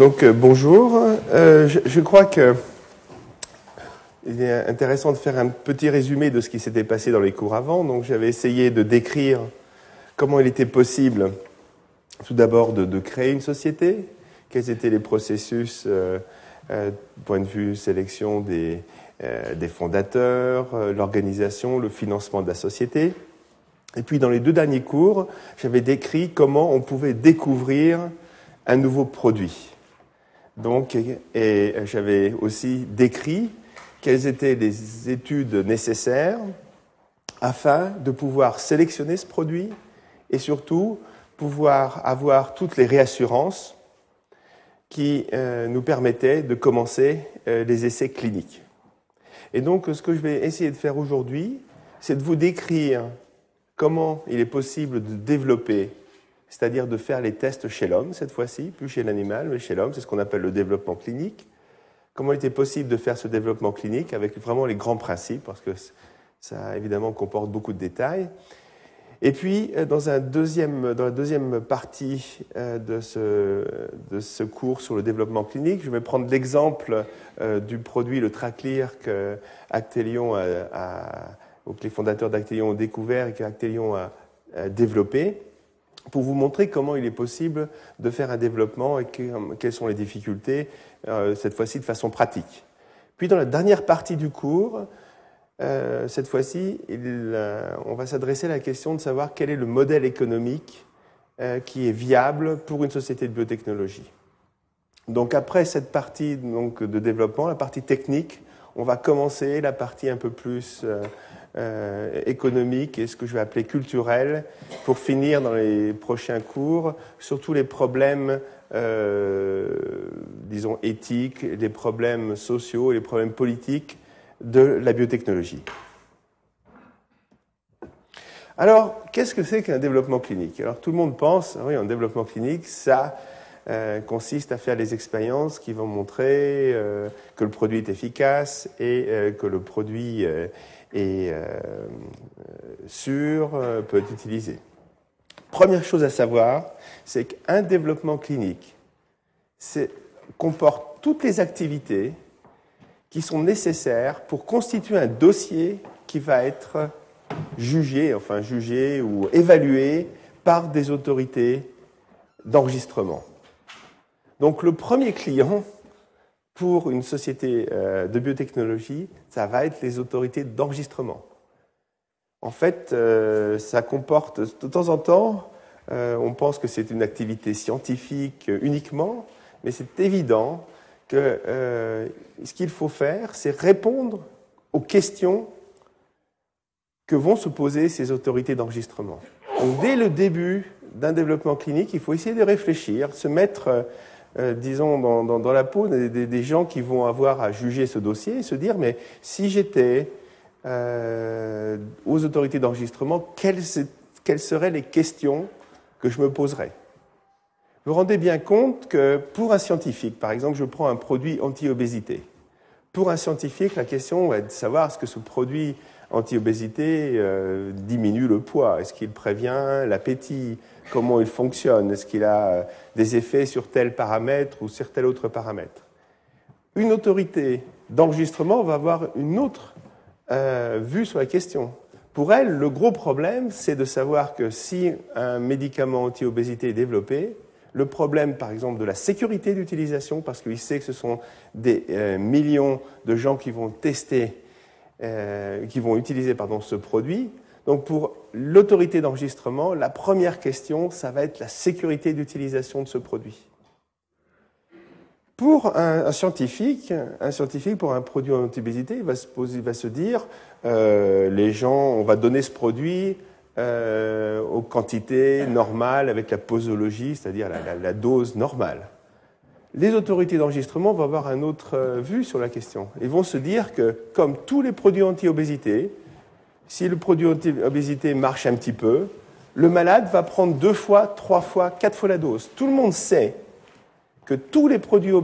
Donc euh, bonjour. Euh, je, crois que il est intéressant de faire un petit résumé de ce qui s'était passé dans les cours avant. Donc j'avais essayé de décrire comment il était possible, tout d'abord, de, créer une société, quels étaient les processus, euh, euh point de vue sélection des, fondateurs, l'organisation, le financement de la société. Et puis dans les deux derniers cours, j'avais décrit comment on pouvait découvrir un nouveau produit. Donc, et j'avais aussi décrit quelles étaient les études nécessaires afin de pouvoir sélectionner ce produit et surtout pouvoir avoir toutes les réassurances qui euh, nous permettaient de commencer euh, les essais cliniques. Et donc, ce que je vais essayer de faire aujourd'hui, c'est de vous décrire comment il est possible de développer c'est-à-dire de faire les tests chez l'homme cette fois-ci, plus chez l'animal, mais chez l'homme, c'est ce qu'on appelle le développement clinique. Comment il était possible de faire ce développement clinique avec vraiment les grands principes, parce que ça évidemment comporte beaucoup de détails. Et puis, euh, dans, un deuxième, dans la deuxième partie euh, de ce, de ce cours sur le développement clinique, je vais prendre l'exemple euh, du produit, le Traclear, que Actelion a, les fondateurs d'Actelion ont découvert et qu'Actelion a développé pour vous montrer comment il est possible de faire un développement et quelles sont les difficultés, euh, cette fois-ci de façon pratique. Puis dans la dernière partie du cours, euh, cette fois-ci, euh, on va s'adresser à la question de savoir quel est le modèle économique qui est viable pour une société de biotechnologie. Donc après cette partie donc, de développement, la partie technique, on va commencer la partie un peu plus euh, économique et ce que je vais appeler culturel, pour finir dans les prochains cours sur tous les problèmes, euh, disons, éthiques, les problèmes sociaux, les problèmes politiques de la biotechnologie. Alors, qu'est-ce que c'est qu'un développement clinique? Alors, tout le monde pense, oui, un développement clinique, ça euh, consiste à faire des expériences qui vont montrer que le produit est efficace et que le produit est euh, sûr, euh, peut être utilisé. Première chose à savoir, c'est qu'un développement clinique comporte toutes les activités qui sont nécessaires pour constituer un dossier qui va être jugé, enfin jugé ou évalué par des autorités d'enregistrement. Donc le premier client pour une société euh, de biotechnologie, ça va être les autorités d'enregistrement. En fait, euh, ça comporte de temps en temps, euh, on pense que c'est une activité scientifique uniquement, mais c'est évident que ce qu'il faut faire, c'est répondre aux questions que vont se poser ces autorités d'enregistrement. Donc, dès le début d'un développement clinique, il faut essayer de réfléchir, se mettre euh, disons, dans, dans, la peau des, des, gens qui vont avoir à juger ce dossier et se dire, mais si j'étais euh, aux autorités d'enregistrement, quelles, quelles, seraient les questions que je me poserais? Vous vous rendez bien compte que pour un scientifique, par exemple, je prends un produit anti-obésité. Pour un scientifique, la question est de savoir est-ce que ce produit anti-obésité euh, diminue le poids. Est-ce qu'il prévient l'appétit? Comment il fonctionne? Est-ce qu'il a euh, des effets sur tel paramètre ou sur tel autre paramètre? Une autorité d'enregistrement va avoir une autre euh, vue sur la question. Pour elle, le gros problème, c'est de savoir que si un médicament anti-obésité est développé, le problème, par exemple, de la sécurité d'utilisation, parce qu'il sait que ce sont des millions de gens qui vont tester euh, qui vont utiliser pardon, ce produit. Donc pour l'autorité d'enregistrement, la première question, ça va être la sécurité d'utilisation de ce produit. Pour un, scientifique, un scientifique pour un produit en antibésité, il va se, poser, va se dire, euh, les gens, on va donner ce produit euh, aux quantités normales avec la posologie, c'est-à-dire la dose normale les autorités d'enregistrement vont avoir une autre euh, vue sur la question. Ils vont se dire que, comme tous les produits anti-obésité, si le produit anti-obésité marche un petit peu, le malade va prendre deux fois, trois fois, quatre fois la dose. Tout le monde sait que tous les produits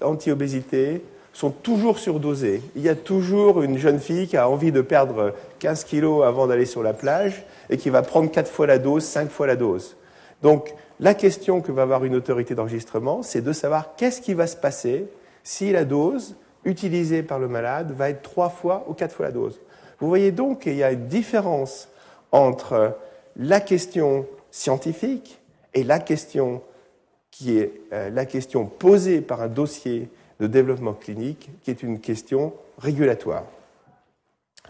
anti-obésité sont toujours surdosés. Il y a toujours une jeune fille qui a envie de perdre 15 kilos avant d'aller sur la plage et qui va prendre quatre fois la dose, cinq fois la dose. Donc, la question que va avoir une autorité d'enregistrement, c'est de savoir qu'est-ce qui va se passer si la dose utilisée par le malade va être trois fois ou quatre fois la dose. Vous voyez donc qu'il y a une différence entre la question scientifique et la question qui est euh, la question posée par un dossier de développement clinique, qui est une question régulatoire.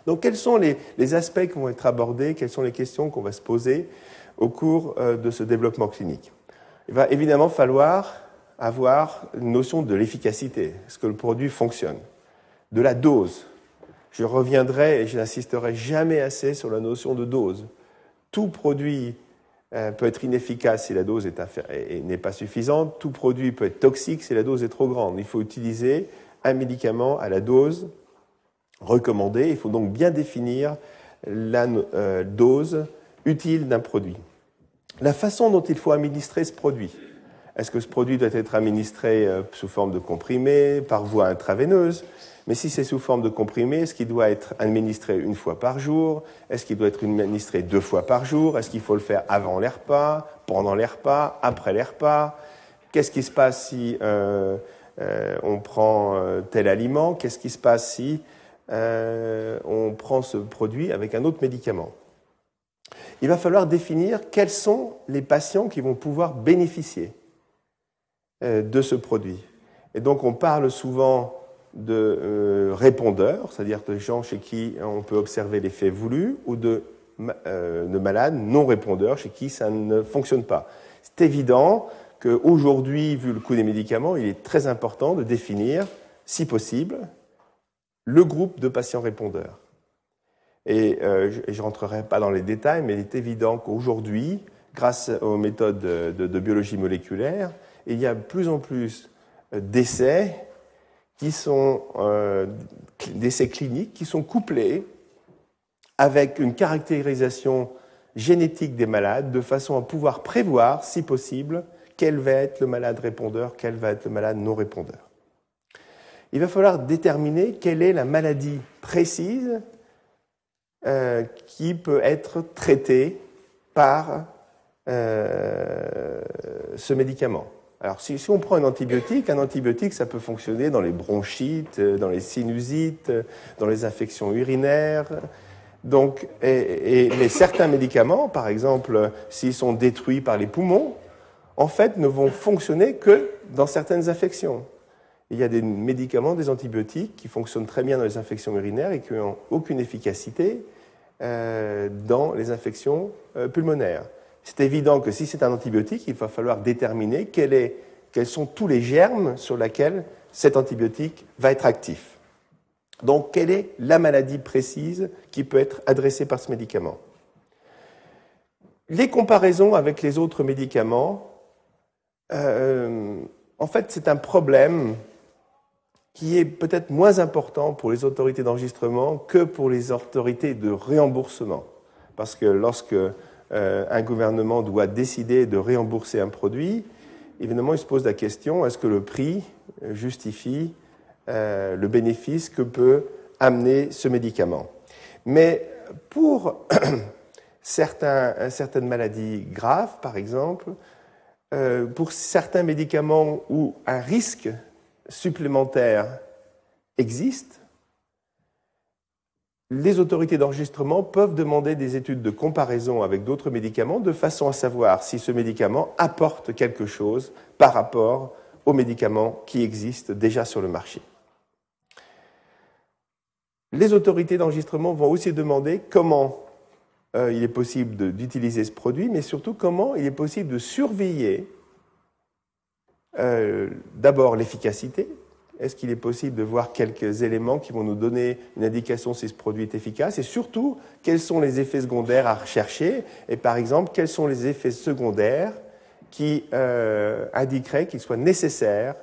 Donc quels sont les, aspects qui vont être abordés, quelles sont les questions qu'on va se poser? Au cours euh, de ce développement clinique Il va évidemment falloir avoir une notion de l'efficacité, est-ce que le produit fonctionne, de la dose. Je reviendrai et je n'insisterai jamais assez sur la notion de dose. Tout produit euh, peut être inefficace si la dose n'est pas suffisante, tout produit peut être toxique si la dose est trop grande. Il faut utiliser un médicament à la dose recommandée, il faut donc bien définir la euh, dose utile d'un produit. La façon dont il faut administrer ce produit. Est-ce que ce produit doit être administré euh, sous forme de comprimé, par voie intraveineuse? Mais si c'est sous forme de comprimé, est-ce qu'il doit être administré une fois par jour? Est-ce qu'il doit être administré deux fois par jour? Est-ce qu'il faut le faire avant les repas, pendant les repas, après les repas? Qu'est-ce qui se passe si euh, on prend tel aliment? Qu'est-ce qui se passe si on prend ce produit avec un autre médicament? Il va falloir définir quels sont les patients qui vont pouvoir bénéficier euh, de ce produit. Et donc on parle souvent de euh, répondeurs, c'est-à-dire de gens chez qui on peut observer l'effet voulu, ou de, euh, de malades non répondeurs chez qui ça ne fonctionne pas. C'est évident qu'aujourd'hui, vu le coût des médicaments, il est très important de définir, si possible, le groupe de patients répondeurs. Et euh, je ne rentrerai pas dans les détails, mais il est évident qu'aujourd'hui, grâce aux méthodes de, biologie moléculaire, il y a de plus en plus d'essais qui sont euh, d'essais cliniques qui sont couplés avec une caractérisation génétique des malades de façon à pouvoir prévoir, si possible, quel va être le malade répondeur, quel va être le malade non répondeur. Il va falloir déterminer quelle est la maladie précise euh, qui peut être traité par euh, ce médicament. Alors, si, on prend un antibiotique, un antibiotique, ça peut fonctionner dans les bronchites, euh, dans les sinusites, dans les infections urinaires. Donc, mais certains médicaments, par exemple, s'ils sont détruits par les poumons, en fait, ne vont fonctionner que dans certaines infections. Il y a des médicaments, des antibiotiques qui fonctionnent très bien dans les infections urinaires et qui n'ont aucune efficacité euh, dans les infections euh, pulmonaires. C'est évident que si c'est un antibiotique, il va falloir déterminer quels sont tous les germes sur lesquels cet antibiotique va être actif. Donc, quelle est la maladie précise qui peut être adressée par ce médicament? Les comparaisons avec les autres médicaments, euh, en fait, c'est un problème qui est peut-être moins important pour les autorités d'enregistrement que pour les autorités de réemboursement. Parce que lorsque euh, un gouvernement doit décider de réembourser un produit, évidemment, il se pose la question est-ce que le prix justifie euh, le bénéfice que peut amener ce médicament? Mais pour certaines maladies graves, par exemple, euh, pour certains médicaments où un risque supplémentaires existent, les autorités d'enregistrement peuvent demander des études de comparaison avec d'autres médicaments de façon à savoir si ce médicament apporte quelque chose par rapport aux médicaments qui existent déjà sur le marché. Les autorités d'enregistrement vont aussi demander comment euh, il est possible d'utiliser ce produit, mais surtout comment il est possible de surveiller euh, d'abord l'efficacité. Est-ce qu'il est possible de voir quelques éléments qui vont nous donner une indication si ce produit est efficace Et surtout, quels sont les effets secondaires à rechercher Et par exemple, quels sont les effets secondaires qui euh, indiqueraient qu'il soit nécessaire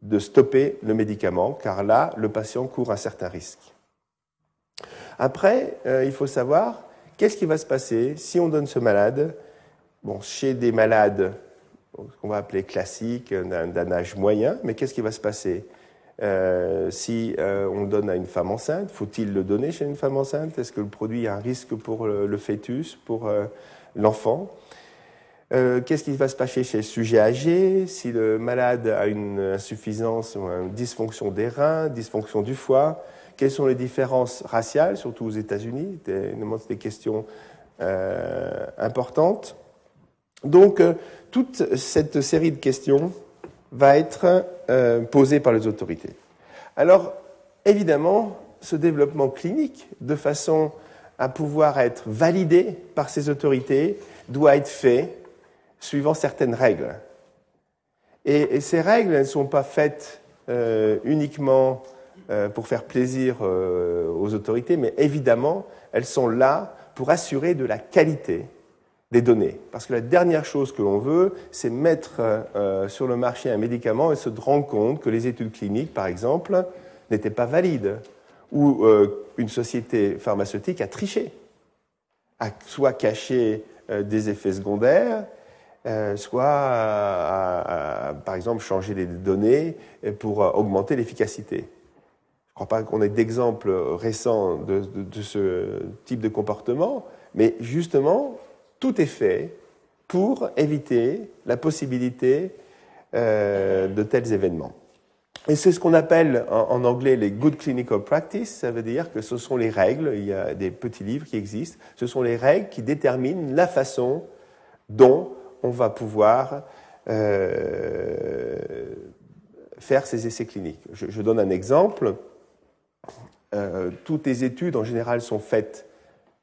de stopper le médicament, car là, le patient court un certain risque. Après, euh, il faut savoir qu'est-ce qui va se passer si on donne ce malade, bon, chez des malades ce qu'on va appeler classique, d'un âge moyen. Mais qu'est-ce qui va se passer? Euh, si euh, on donne à une femme enceinte, faut-il le donner chez une femme enceinte? Est-ce que le produit a un risque pour le, fœtus, pour euh, l'enfant? Euh, qu'est-ce qui va se passer chez le sujet âgé? Si le malade a une insuffisance ou une dysfonction des reins, dysfonction du foie Quelles sont les différences raciales, surtout aux États-Unis? C'est des questions euh, importantes. Donc, euh, toute cette série de questions va être posée par les autorités. Alors, évidemment, ce développement clinique, de façon à pouvoir être validé par ces autorités, doit être fait suivant certaines règles. Et, ces règles, elles ne sont pas faites euh, uniquement euh, pour faire plaisir euh, aux autorités, mais évidemment, elles sont là pour assurer de la qualité des données. Parce que la dernière chose que l'on veut, c'est mettre sur le marché un médicament et se rendre compte que les études cliniques, par exemple, n'étaient pas valides, ou une société pharmaceutique a triché, a soit caché des effets secondaires, euh, soit à, par exemple changer les données pour augmenter l'efficacité. Je ne crois pas qu'on ait d'exemples récents de, ce type de comportement, mais justement, tout est fait pour éviter la possibilité euh, de tels événements. Et c'est ce qu'on appelle en, anglais les good clinical practice, ça veut dire que ce sont les règles, il y a des petits livres qui existent, ce sont les règles qui déterminent la façon dont on va pouvoir euh, faire ces essais cliniques. Je, donne un exemple. Euh, toutes les études en général sont faites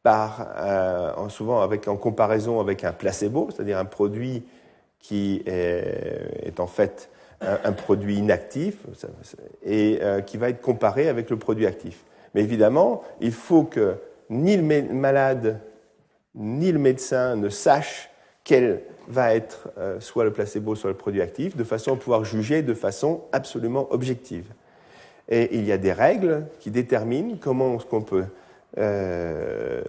par, euh, souvent avec, en comparaison avec un placebo, c'est-à-dire un produit qui est, en fait un, produit inactif et qui va être comparé avec le produit actif. Mais évidemment, il faut que ni le malade ni le médecin ne sachent quel va être euh, soit le placebo, soit le produit actif, de façon à pouvoir juger de façon absolument objective. Et il y a des règles qui déterminent comment qu'on peut euh,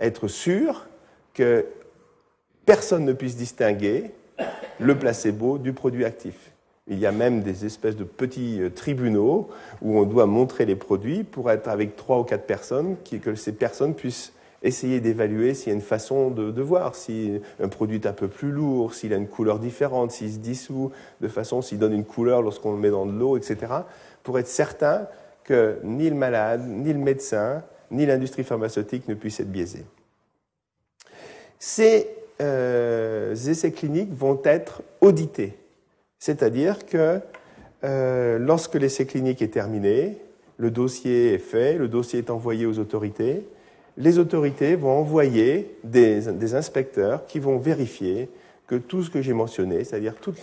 être sûr que personne ne puisse distinguer le placebo du produit actif. Il y a même des espèces de petits euh, tribunaux où on doit montrer les produits pour être avec trois ou quatre personnes, que ces personnes puissent essayer d'évaluer s'il y a une façon de, voir si un produit est un peu plus lourd, s'il a une couleur différente, s'il se dissout de façon, s'il donne une couleur lorsqu'on le met dans de l'eau, etc., pour être certain que ni le malade, ni le médecin, ni l'industrie pharmaceutique ne puissent être biaisés. Ces euh, essais cliniques vont être audités, c'est-à-dire que euh, lorsque l'essai clinique est terminé, le dossier est fait, le dossier est envoyé aux autorités, les autorités vont envoyer des, inspecteurs qui vont vérifier que tout ce que j'ai mentionné, c'est-à-dire tous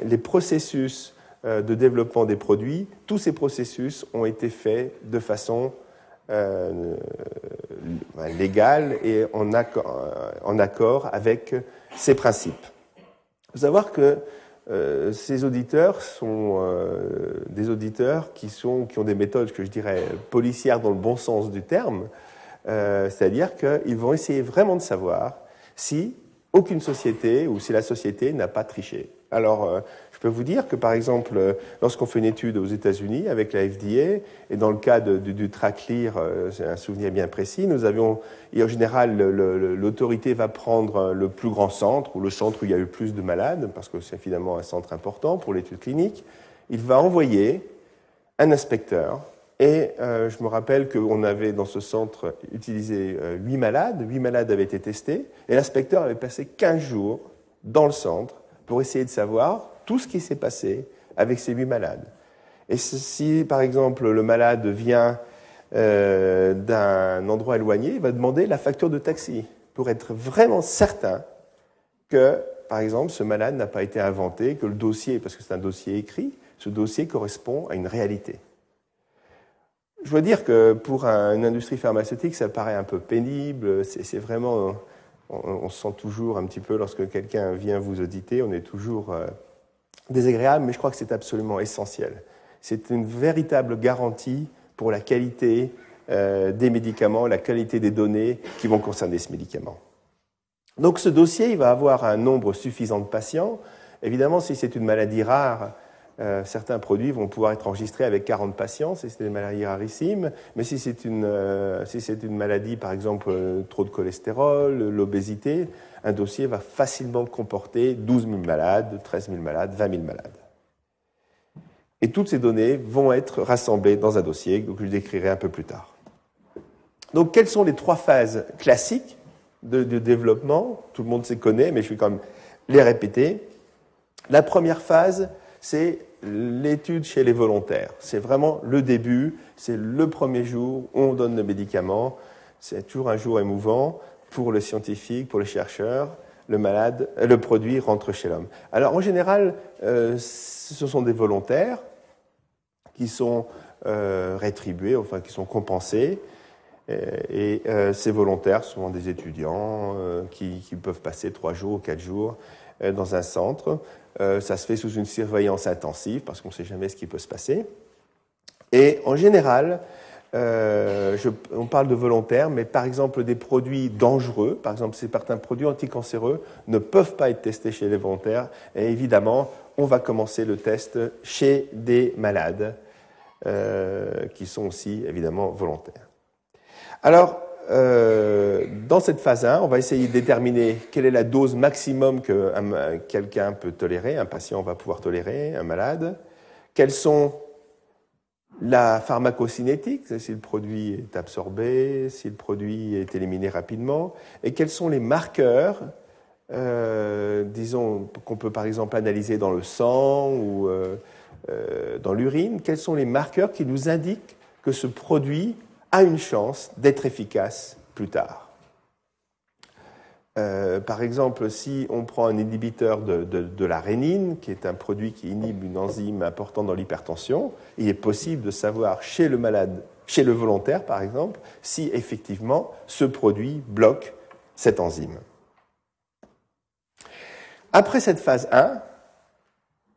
les processus euh, de développement des produits, tous ces processus ont été faits de façon euh, légale et en accord, avec ces principes. Il faut savoir que euh, ces auditeurs sont des auditeurs qui, sont, qui ont des méthodes que je dirais policières dans le bon sens du terme, euh, c'est-à-dire qu'ils vont essayer vraiment de savoir si aucune société ou si la société n'a pas triché. Alors, euh, je peux vous dire que, par exemple, euh, lorsqu'on fait une étude aux États-Unis avec la FDA, et dans le cas du, TRACLIR, c'est un souvenir bien précis, nous avions, et en général, l'autorité va prendre le plus grand centre, ou le centre où il y a eu plus de malades, parce que c'est finalement un centre important pour l'étude clinique. Il va envoyer un inspecteur et euh, je me rappelle qu'on avait dans ce centre utilisé euh, malades, huit malades avaient été testés, et l'inspecteur avait passé 15 jours dans le centre pour essayer de savoir tout ce qui s'est passé avec ces huit malades. Et si, par exemple, le malade vient euh, d'un endroit éloigné, il va demander la facture de taxi pour être vraiment certain que, par exemple, ce malade n'a pas été inventé, que le dossier, parce que c'est un dossier écrit, ce dossier correspond à une réalité. Je dois dire que pour une industrie pharmaceutique, ça paraît un peu pénible. C'est vraiment, on, se sent toujours un petit peu lorsque quelqu'un vient vous auditer, on est toujours euh, désagréable, mais je crois que c'est absolument essentiel. C'est une véritable garantie pour la qualité euh, des médicaments, la qualité des données qui vont concerner ce médicament. Donc ce dossier, il va avoir un nombre suffisant de patients. Évidemment, si c'est une maladie rare, euh, certains produits vont pouvoir être enregistrés avec 40 patients si c'est des maladies rarissimes, mais si c'est une, euh, si une maladie, par exemple, euh, trop de cholestérol, l'obésité, un dossier va facilement comporter 12 000 malades, 13 000 malades, 20 000 malades. Et toutes ces données vont être rassemblées dans un dossier que je décrirai un peu plus tard. Donc, quelles sont les trois phases classiques de, de développement? Tout le monde se connaît, mais je vais quand même les répéter. La première phase, c'est l'étude chez les volontaires. C'est vraiment le début, c'est le premier jour où on donne le médicament. C'est toujours un jour émouvant pour le scientifique, pour le chercheur. Le malade, euh, le produit rentre chez l'homme. Alors en général, euh, ce sont des volontaires qui sont euh, rétribués, enfin qui sont compensés. Et, ces volontaires sont des étudiants qui, peuvent passer trois jours ou quatre jours dans un centre. Euh, ça se fait sous une surveillance intensive parce qu'on ne sait jamais ce qui peut se passer. Et en général, euh, on parle de volontaires, mais par exemple des produits dangereux, par exemple certains produits anticancéreux, ne peuvent pas être testés chez les volontaires. Et évidemment, on va commencer le test chez des malades euh, qui sont aussi évidemment volontaires. Alors, euh, dans cette phase 1, on va essayer de déterminer quelle est la dose maximum que quelqu'un peut tolérer, un patient va pouvoir tolérer, un malade. Quelles sont la pharmacocinétique, si le produit est absorbé, si le produit est éliminé rapidement, et quels sont les marqueurs, euh, disons, qu'on peut par exemple analyser dans le sang ou euh, dans l'urine, quels sont les marqueurs qui nous indiquent que ce produit a une chance d'être efficace plus tard. Euh, par exemple, si on prend un inhibiteur de, la rénine, qui est un produit qui inhibe une enzyme importante dans l'hypertension, il est possible de savoir chez le malade, chez le volontaire par exemple, si effectivement ce produit bloque cette enzyme. Après cette phase 1,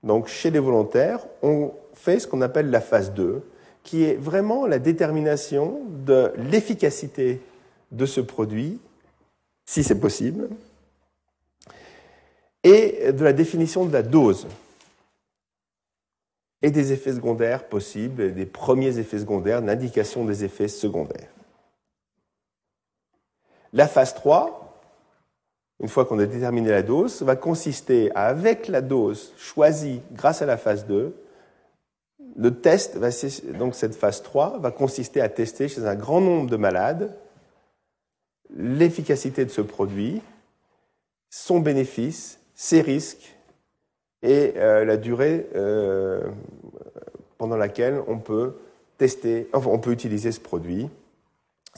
donc chez les volontaires, on fait ce qu'on appelle la phase 2, qui est vraiment la détermination de l'efficacité de ce produit, si c'est possible, et de la définition de la dose et des effets secondaires possibles, des premiers effets secondaires, l'indication des effets secondaires. La phase 3, une fois qu'on a déterminé la dose, va consister à, avec la dose choisie grâce à la phase 2, le test, donc cette phase 3, va consister à tester chez un grand nombre de malades l'efficacité de ce produit, son bénéfice, ses risques et euh, la durée euh, pendant laquelle on peut tester, enfin, on peut utiliser ce produit,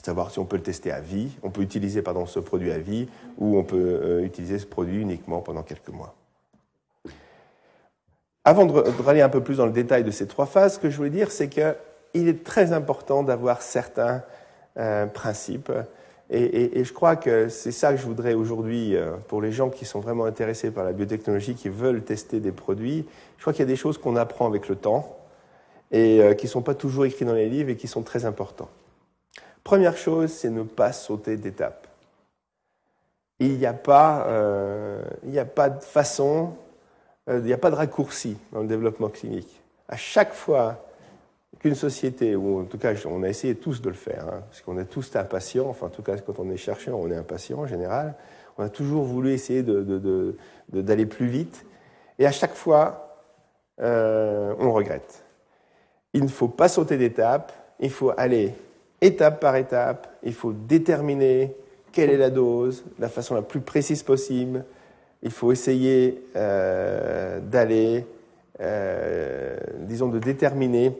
savoir si on peut le tester à vie, on peut utiliser ce produit à vie ou on peut euh, utiliser ce produit uniquement pendant quelques mois. Avant de, aller un peu plus dans le détail de ces trois phases, ce que je voulais dire, c'est qu'il est très important d'avoir certains euh, principes. Et, je crois que c'est ça que je voudrais aujourd'hui, euh, pour les gens qui sont vraiment intéressés par la biotechnologie, qui veulent tester des produits, je crois qu'il y a des choses qu'on apprend avec le temps et euh, qui ne sont pas toujours écrites dans les livres et qui sont très importants. Première chose, c'est ne pas sauter d'étape. Il n'y a, pas, il n'y a pas de façon euh, il n'y a pas de raccourci dans le développement clinique. À chaque fois qu'une société, ou en tout cas on a essayé tous de le faire, hein, parce qu'on est tous impatients, enfin en tout cas quand on est chercheur on est impatient en général, on a toujours voulu essayer d'aller plus vite, et à chaque fois euh, on regrette. Il ne faut pas sauter d'étape, il faut aller étape par étape, il faut déterminer quelle est la dose, la façon la plus précise possible, il faut essayer euh, d'aller, euh, disons, de déterminer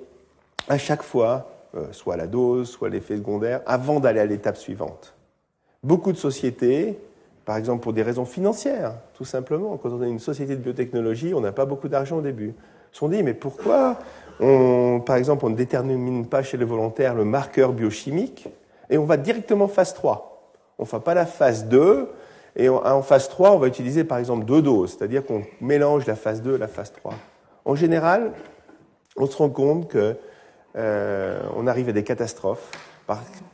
à chaque fois, euh, soit la dose, soit l'effet secondaire, avant d'aller à l'étape suivante. Beaucoup de sociétés, par exemple pour des raisons financières, tout simplement, quand on est une société de biotechnologie, on n'a pas beaucoup d'argent au début, se sont dit, mais pourquoi, on, par exemple, on ne détermine pas chez les volontaires le marqueur biochimique et on va directement phase 3 On ne fait pas la phase 2, et en phase 3, on va utiliser par exemple deux doses, c'est-à-dire qu'on mélange la phase 2 et la phase 3. En général, on se rend compte qu'on euh, arrive à des catastrophes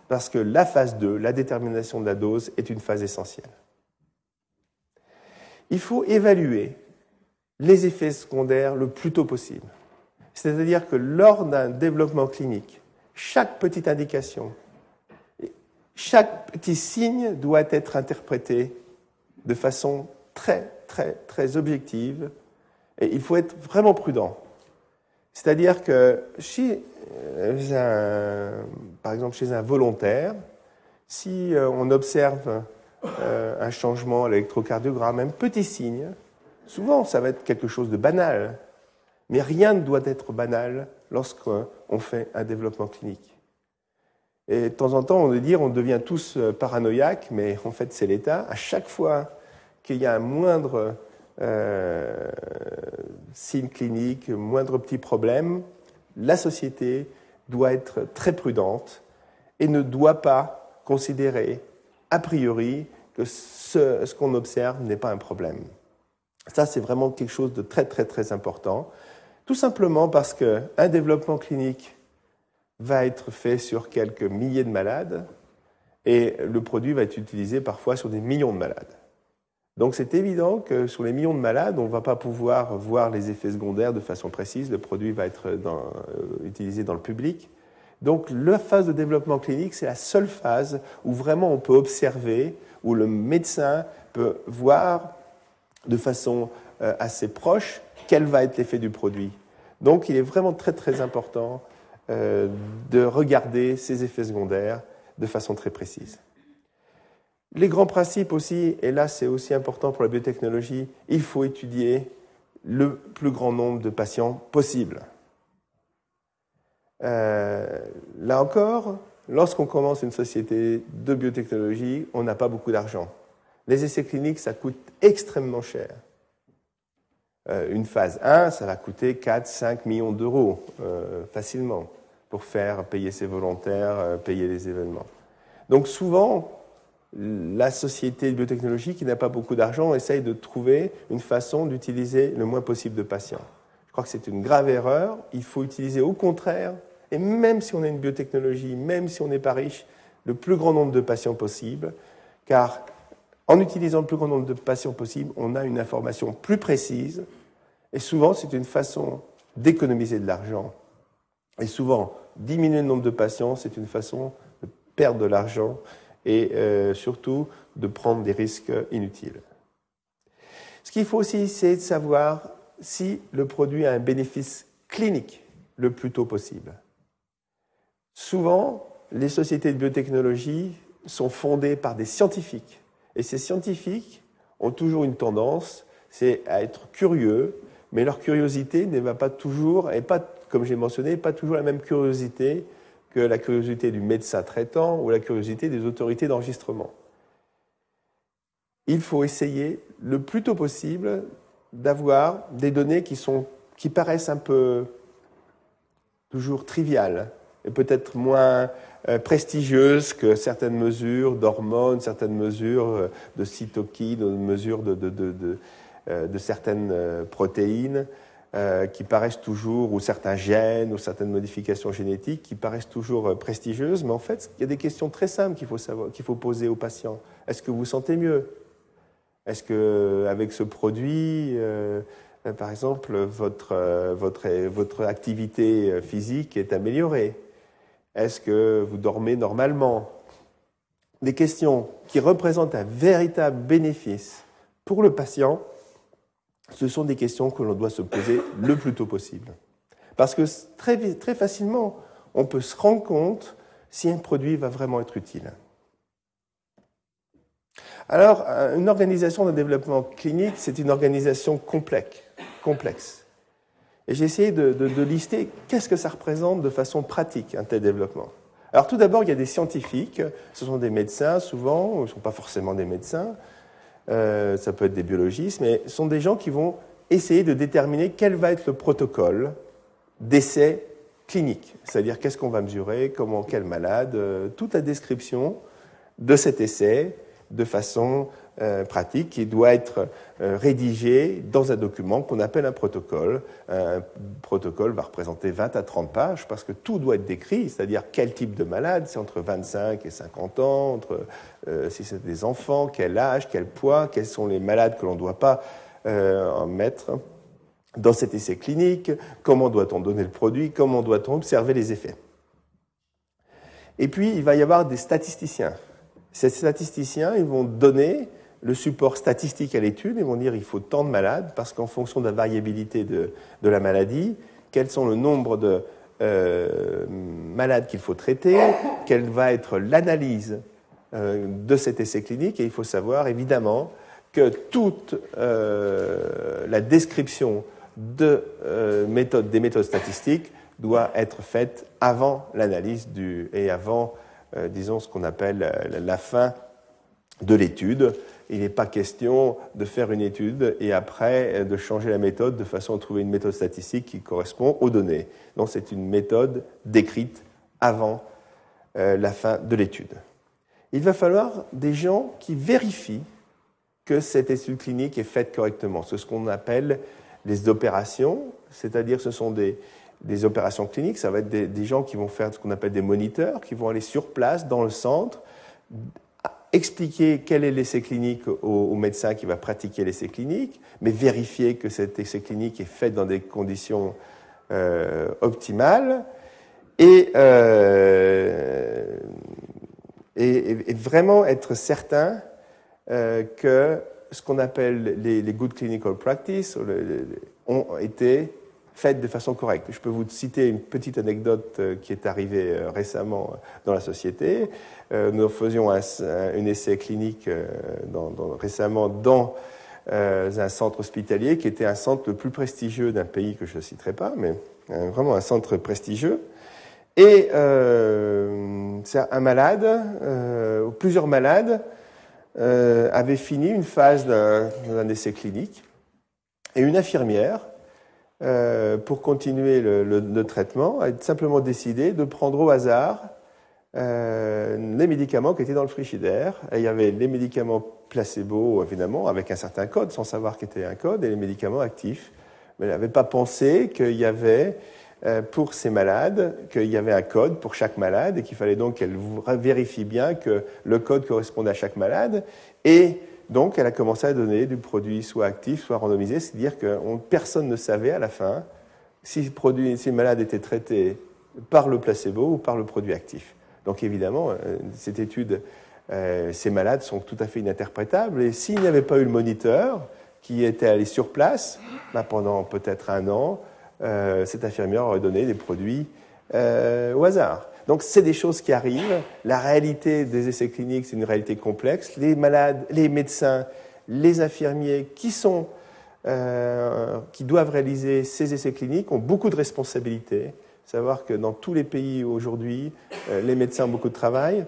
parce que la phase 2, la détermination de la dose, est une phase essentielle. Il faut évaluer les effets secondaires le plus tôt possible. C'est-à-dire que lors d'un développement clinique, chaque petite indication, chaque petit signe doit être interprété de façon très, très, très objective et il faut être vraiment prudent. C'est-à-dire que si, euh, par exemple, chez un volontaire, si euh, on observe euh, un changement à l'électrocardiogramme, un petit signe, souvent ça va être quelque chose de banal, mais rien ne doit être banal lorsqu'on fait un développement clinique. Et de temps en temps, on veut dire on devient tous paranoïaques, mais en fait c'est l'État. À chaque fois qu'il y a un moindre euh, signe clinique, moindre petit problème, la société doit être très prudente et ne doit pas considérer a priori que ce, qu'on observe n'est pas un problème. Ça, c'est vraiment quelque chose de très très très important, tout simplement parce qu'un développement clinique va être fait sur quelques milliers de malades et le produit va être utilisé parfois sur des millions de malades. Donc c'est évident que sur les millions de malades, on ne va pas pouvoir voir les effets secondaires de façon précise. Le produit va être euh, utilisé dans le public. Donc la phase de développement clinique, c'est la seule phase où vraiment on peut observer, où le médecin peut voir de façon euh, assez proche quel va être l'effet du produit. Donc il est vraiment très très important euh, de regarder ces effets secondaires de façon très précise. Les grands principes aussi, et là c'est aussi important pour la biotechnologie, il faut étudier le plus grand nombre de patients possible. Euh, là encore, lorsqu'on commence une société de biotechnologie, on n'a pas beaucoup d'argent. Les essais cliniques, ça coûte extrêmement cher. Euh, une phase 1, ça va coûter 4-5 millions d'euros euh, facilement pour faire payer ses volontaires, payer les événements. Donc souvent, la société de biotechnologie qui n'a pas beaucoup d'argent essaye de trouver une façon d'utiliser le moins possible de patients. Je crois que c'est une grave erreur. Il faut utiliser au contraire, et même si on a une biotechnologie, même si on n'est pas riche, le plus grand nombre de patients possible, car en utilisant le plus grand nombre de patients possible, on a une information plus précise, et souvent c'est une façon d'économiser de l'argent. Et souvent, diminuer le nombre de patients, c'est une façon de perdre de l'argent et euh, surtout de prendre des risques inutiles. Ce qu'il faut aussi, c'est de savoir si le produit a un bénéfice clinique le plus tôt possible. Souvent, les sociétés de biotechnologie sont fondées par des scientifiques. Et ces scientifiques ont toujours une tendance, c'est à être curieux, mais leur curiosité ne va pas toujours, et pas, comme j'ai mentionné, pas toujours la même curiosité la curiosité du médecin traitant ou la curiosité des autorités d'enregistrement. Il faut essayer le plus tôt possible d'avoir des données qui, sont, qui paraissent un peu toujours triviales et peut-être moins euh, prestigieuses que certaines mesures d'hormones, certaines mesures euh, de cytokines, mesures de euh, certaines protéines. Euh, qui paraissent toujours, ou certains gènes, ou certaines modifications génétiques qui paraissent toujours euh, prestigieuses, mais en fait, il y a des questions très simples qu'il faut, savoir, qu'il faut poser aux patients. Est-ce que vous vous sentez mieux? Est-ce que avec ce produit, euh, par exemple, votre, votre, votre activité physique est améliorée? Est-ce que vous dormez normalement? Des questions qui représentent un véritable bénéfice pour le patient ce sont des questions que l'on doit se poser le plus tôt possible. Parce que très, très facilement, on peut se rendre compte si un produit va vraiment être utile. Alors, une organisation de développement clinique, c'est une organisation complexe. complexe. Et j'ai essayé de, lister qu'est-ce que ça représente de façon pratique, un tel développement. Alors tout d'abord, il y a des scientifiques, ce sont des médecins souvent, ils ne sont pas forcément des médecins, euh, ça peut être des biologistes, mais ce sont des gens qui vont essayer de déterminer quel va être le protocole d'essai clinique, c'est-à-dire qu'est-ce qu'on va mesurer, comment, quel malade, euh, toute la description de cet essai de façon euh, pratique qui doit être euh, rédigé dans un document qu'on appelle un protocole. Un protocole va représenter 20 à 30 pages parce que tout doit être décrit, c'est-à-dire quel type de malade, c'est entre 25 et 50 ans, entre, euh, si c'est des enfants, quel âge, quel poids, quels sont les malades que l'on ne doit pas mettre. dans cet essai clinique, comment doit-on donner le produit, comment doit-on observer les effets. Et puis, il va y avoir des statisticiens. Ces statisticiens, ils vont donner le support statistique à l'étude, ils vont dire il faut tant de malades, parce qu'en fonction de la variabilité de, la maladie, quels sont le nombre de euh, malades qu'il faut traiter, quelle va être l'analyse euh, de cet essai clinique, et il faut savoir évidemment que toute euh, la description des méthodes statistiques doit être faite avant l'analyse et avant, disons, ce qu'on appelle la fin de l'étude. Il n'est pas question de faire une étude et après de changer la méthode de façon à trouver une méthode statistique qui correspond aux données. Non, c'est une méthode décrite avant euh, la fin de l'étude. Il va falloir des gens qui vérifient que cette étude clinique est faite correctement. C'est ce qu'on appelle les opérations, c'est-à-dire ce sont des, opérations cliniques, ça va être des, des gens qui vont faire ce qu'on appelle des moniteurs, qui vont aller sur place dans le centre, expliquer quel est l'essai clinique au, médecin qui va pratiquer l'essai clinique, mais vérifier que cet essai clinique est fait dans des conditions euh, optimales. Euh, et, et, vraiment être certain euh, que ce qu'on appelle les, good clinical practice ont été faites de façon correcte. Je peux vous citer une petite anecdote qui est arrivée récemment dans la société. Euh, nous faisions un, essai clinique euh, récemment dans euh, un centre hospitalier qui était un centre le plus prestigieux d'un pays que je ne citerai pas, mais vraiment un centre prestigieux. Et euh, un malade, euh, plusieurs malades, euh, avaient fini une phase d'un essai clinique. Et une infirmière, pour continuer le, le, le, traitement, a simplement décidé de prendre au hasard euh, les médicaments qui étaient dans le frigidaire. Et il y avait les médicaments placebo, évidemment, avec un certain code, sans savoir qu'était un code, et les médicaments actifs. Mais elle n'avait pas pensé qu'il y avait, euh, pour ces malades, qu'il y avait un code pour chaque malade, et qu'il fallait donc qu'elle vérifie bien que le code correspondait à chaque malade. Et donc, elle a commencé à donner du produit soit actif, soit randomisé, c'est-à-dire que personne ne savait à la fin si le, produit, si malade était traité par le placebo ou par le produit actif. Donc évidemment, euh, cette étude, euh, ces malades sont tout à fait ininterprétables. Et s'il n'y avait pas eu le moniteur qui était allé sur place, bah, pendant peut-être un an, euh, cette infirmière aurait donné des produits au hasard. Donc c'est des choses qui arrivent. La réalité des essais cliniques, c'est une réalité complexe. Les malades, les médecins, les infirmiers qui sont qui doivent réaliser ces essais cliniques ont beaucoup de responsabilités savoir que dans tous les pays aujourd'hui, euh, les médecins ont beaucoup de travail.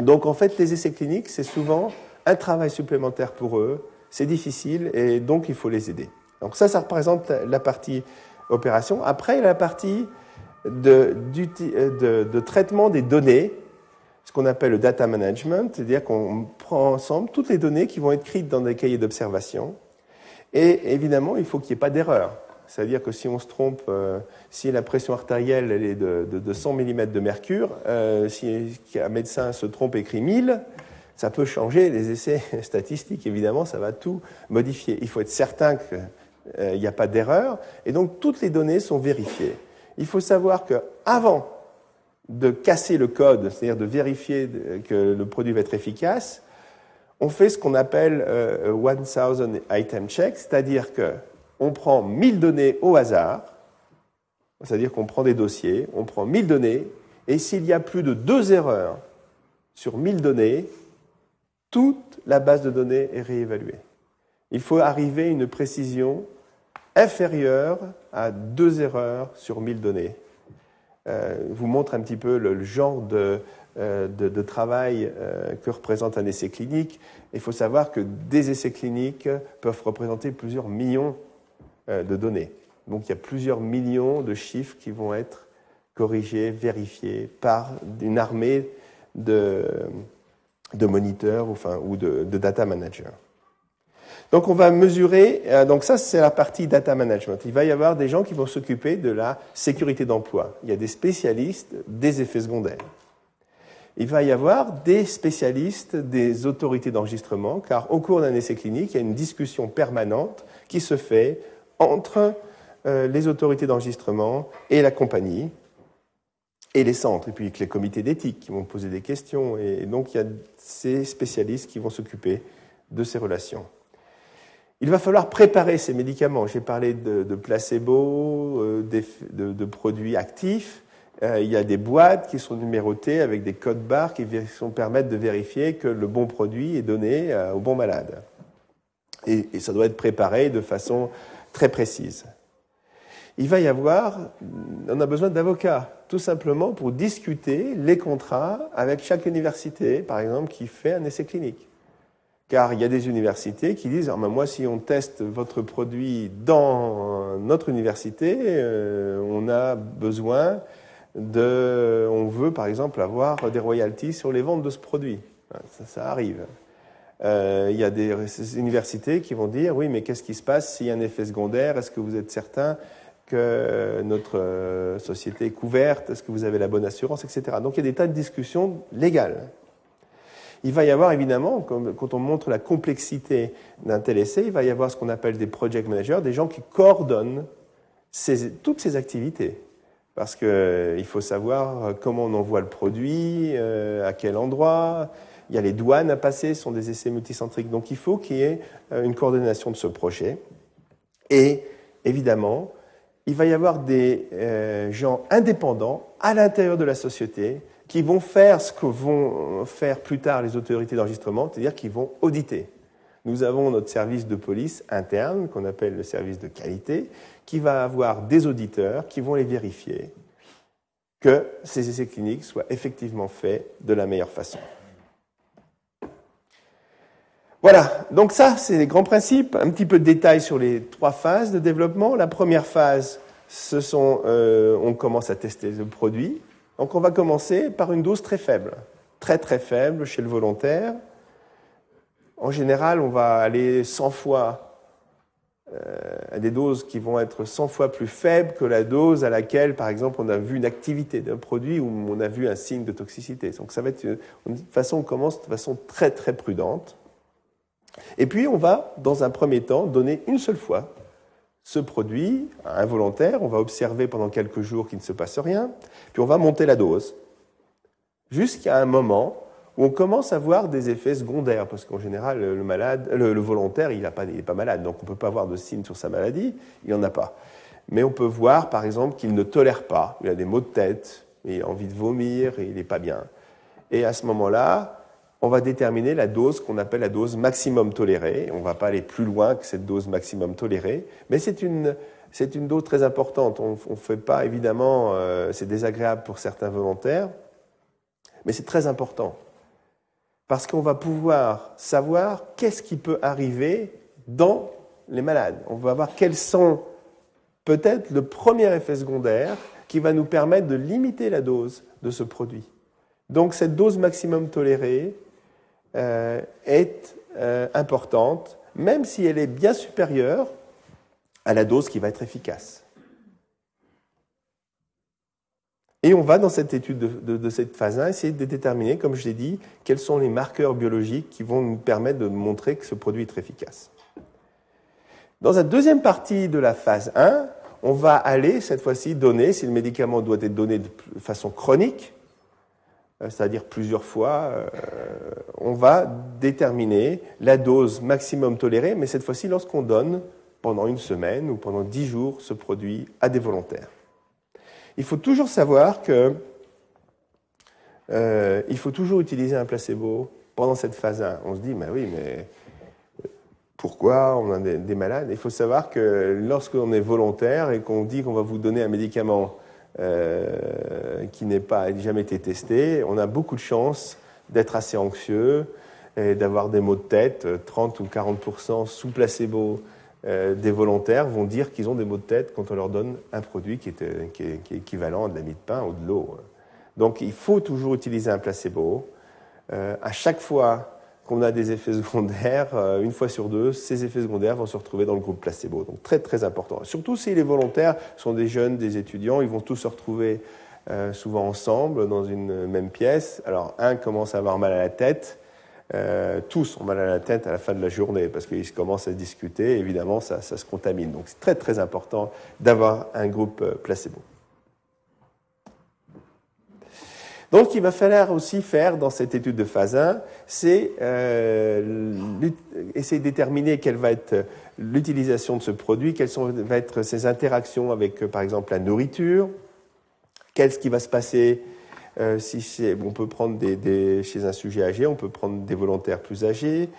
Donc en fait, les essais cliniques, c'est souvent un travail supplémentaire pour eux, c'est difficile et donc il faut les aider. Donc ça, ça représente la partie opération. Après, il y a la partie de, de, traitement des données, ce qu'on appelle le data management, c'est-à-dire qu'on prend ensemble toutes les données qui vont être écrites dans des cahiers d'observation. Et évidemment, il faut qu'il n'y ait pas d'erreur. C'est-à-dire que si on se trompe, euh, si la pression artérielle elle est de, de, 100 mm de mercure, euh, si un médecin se trompe et écrit 1000, ça peut changer les essais statistiques. Évidemment, ça va tout modifier. Il faut être certain qu'il euh, n'y a pas d'erreur. Et donc, toutes les données sont vérifiées. Il faut savoir qu'avant de casser le code, c'est-à-dire de vérifier que le produit va être efficace, on fait ce qu'on appelle euh, 1000 item check, c'est-à-dire que on prend 1000 données au hasard, c'est-à-dire qu'on prend des dossiers, on prend 1000 données, et s'il y a plus de deux erreurs sur 1000 données, toute la base de données est réévaluée. Il faut arriver à une précision inférieure à deux erreurs sur 1000 données. Euh, vous montre un petit peu le, genre de, euh, de, travail euh, que représente un essai clinique. Il faut savoir que des essais cliniques peuvent représenter plusieurs millions euh, de données. Donc il y a plusieurs millions de chiffres qui vont être corrigés, vérifiés par une armée de, de moniteurs enfin, ou de, de, data managers. Donc on va mesurer, euh, donc ça c'est la partie data management. Il va y avoir des gens qui vont s'occuper de la sécurité d'emploi. Il y a des spécialistes des effets secondaires. Il va y avoir des spécialistes des autorités d'enregistrement, car au cours d'un essai clinique, il y a une discussion permanente qui se fait entre les autorités d'enregistrement et la compagnie et les centres, et puis avec les comités d'éthique qui vont poser des questions. Et donc, il y a ces spécialistes qui vont s'occuper de ces relations. Il va falloir préparer ces médicaments. J'ai parlé de, de placebo, euh, de, produits actifs. Euh, il y a des boîtes qui sont numérotées avec des codes barres qui vont permettre de vérifier que le bon produit est donné euh, au bon malade. Et, et, ça doit être préparé de façon très précise. Il va y avoir, on a besoin d'avocats, tout simplement pour discuter les contrats avec chaque université, par exemple, qui fait un essai clinique. Car il y a des universités qui disent, ah, moi, si on teste votre produit dans notre université, euh, on a besoin de, on veut par exemple avoir des royalties sur les ventes de ce produit. Ça, arrive. Euh, il y a des universités qui vont dire, oui, mais qu'est-ce qui se passe s'il y a un effet secondaire? Est-ce que vous êtes certain que notre euh, société est couverte? Est-ce que vous avez la bonne assurance, etc. Donc il y a des tas de discussions légales. Il va y avoir évidemment, quand on montre la complexité d'un tel essai, il va y avoir ce qu'on appelle des project managers, des gens qui coordonnent toutes ces activités. Parce qu'il euh, faut savoir comment on envoie le produit, euh, à quel endroit. Il y a les douanes à passer, ce sont des essais multicentriques. Donc il faut qu'il y ait euh, une coordination de ce projet. Et évidemment, il va y avoir des gens indépendants à l'intérieur de la société qui vont faire ce que vont faire plus tard les autorités d'enregistrement, c'est-à-dire qu'ils vont auditer. Nous avons notre service de police interne, qu'on appelle le service de qualité, qui va avoir des auditeurs qui vont les vérifier que ces essais cliniques soient effectivement faits de la meilleure façon. Voilà, donc ça, c'est les grands principes. Un petit peu de détails sur les trois phases de développement. La première phase, ce sont, euh, on commence à tester le produit. Donc on va commencer par une dose très faible, très très faible chez le volontaire. En général, on va aller 100 fois euh, à des doses qui vont être 100 fois plus faibles que la dose à laquelle, par exemple, on a vu une activité d'un produit ou on a vu un signe de toxicité. Donc ça va être, de toute façon, on commence de façon très très prudente. Et puis on va, dans un premier temps, donner une seule fois ce produit involontaire, on va observer pendant quelques jours qu'il ne se passe rien, puis on va monter la dose, jusqu'à un moment où on commence à voir des effets secondaires, parce qu'en général, le, malade, le, volontaire, il n'est pas, pas, malade, donc on ne peut pas avoir de signes sur sa maladie, il n'en a pas. Mais on peut voir, par exemple, qu'il ne tolère pas, il a des maux de tête, il a envie de vomir, il n'est pas bien. Et à ce moment-là, on va déterminer la dose qu'on appelle la dose maximum tolérée. On ne va pas aller plus loin que cette dose maximum tolérée, mais c'est une, c'est une dose très importante. On ne fait pas, évidemment, euh, c'est désagréable pour certains volontaires, mais c'est très important. Parce qu'on va pouvoir savoir qu'est-ce qui peut arriver dans les malades. On va voir quels sont peut-être le premier effet secondaire qui va nous permettre de limiter la dose de ce produit. Donc cette dose maximum tolérée, euh, est euh, importante, même si elle est bien supérieure à la dose qui va être efficace. Et on va, dans cette étude de, cette phase 1, essayer de déterminer, comme je l'ai dit, quels sont les marqueurs biologiques qui vont nous permettre de montrer que ce produit est très efficace. Dans la deuxième partie de la phase 1, on va aller, cette fois-ci, donner, si le médicament doit être donné de façon chronique, c'est-à-dire plusieurs fois, euh, on va déterminer la dose maximum tolérée, mais cette fois-ci lorsqu'on donne pendant une semaine ou pendant dix jours ce produit à des volontaires. Il faut toujours savoir que euh, il faut toujours utiliser un placebo pendant cette phase 1. On se dit, mais oui, mais pourquoi on a des malades? Il faut savoir que lorsqu'on est volontaire et qu'on dit qu'on va vous donner un médicament euh, qui n'est jamais été testé, on a beaucoup de chances d'être assez anxieux et d'avoir des maux de tête. 30 ou 40% sous placebo euh, des volontaires vont dire qu'ils ont des maux de tête quand on leur donne un produit qui est, euh, qui est, qui est équivalent à de la mie de pain ou de l'eau. Donc il faut toujours utiliser un placebo. à chaque fois qu'on a des effets secondaires, euh, une fois sur deux, ces effets secondaires vont se retrouver dans le groupe placebo. Donc très très important. Surtout si les volontaires sont des jeunes, des étudiants, ils vont tous se retrouver euh, souvent ensemble dans une même pièce. Alors un commence à avoir mal à la tête, euh, tous ont mal à la tête à la fin de la journée parce qu'ils commencent à discuter. Évidemment, ça, ça se contamine. Donc, c'est très très important d'avoir un groupe euh, placebo. Donc, il va falloir aussi faire dans cette étude de phase 1, c'est euh, essayer de déterminer quelle va être l'utilisation de ce produit, quelles vont être ses interactions avec, euh, par exemple, la nourriture, qu'est-ce qui va se passer euh, si on peut prendre des, chez un sujet âgé, on peut prendre des volontaires plus âgés,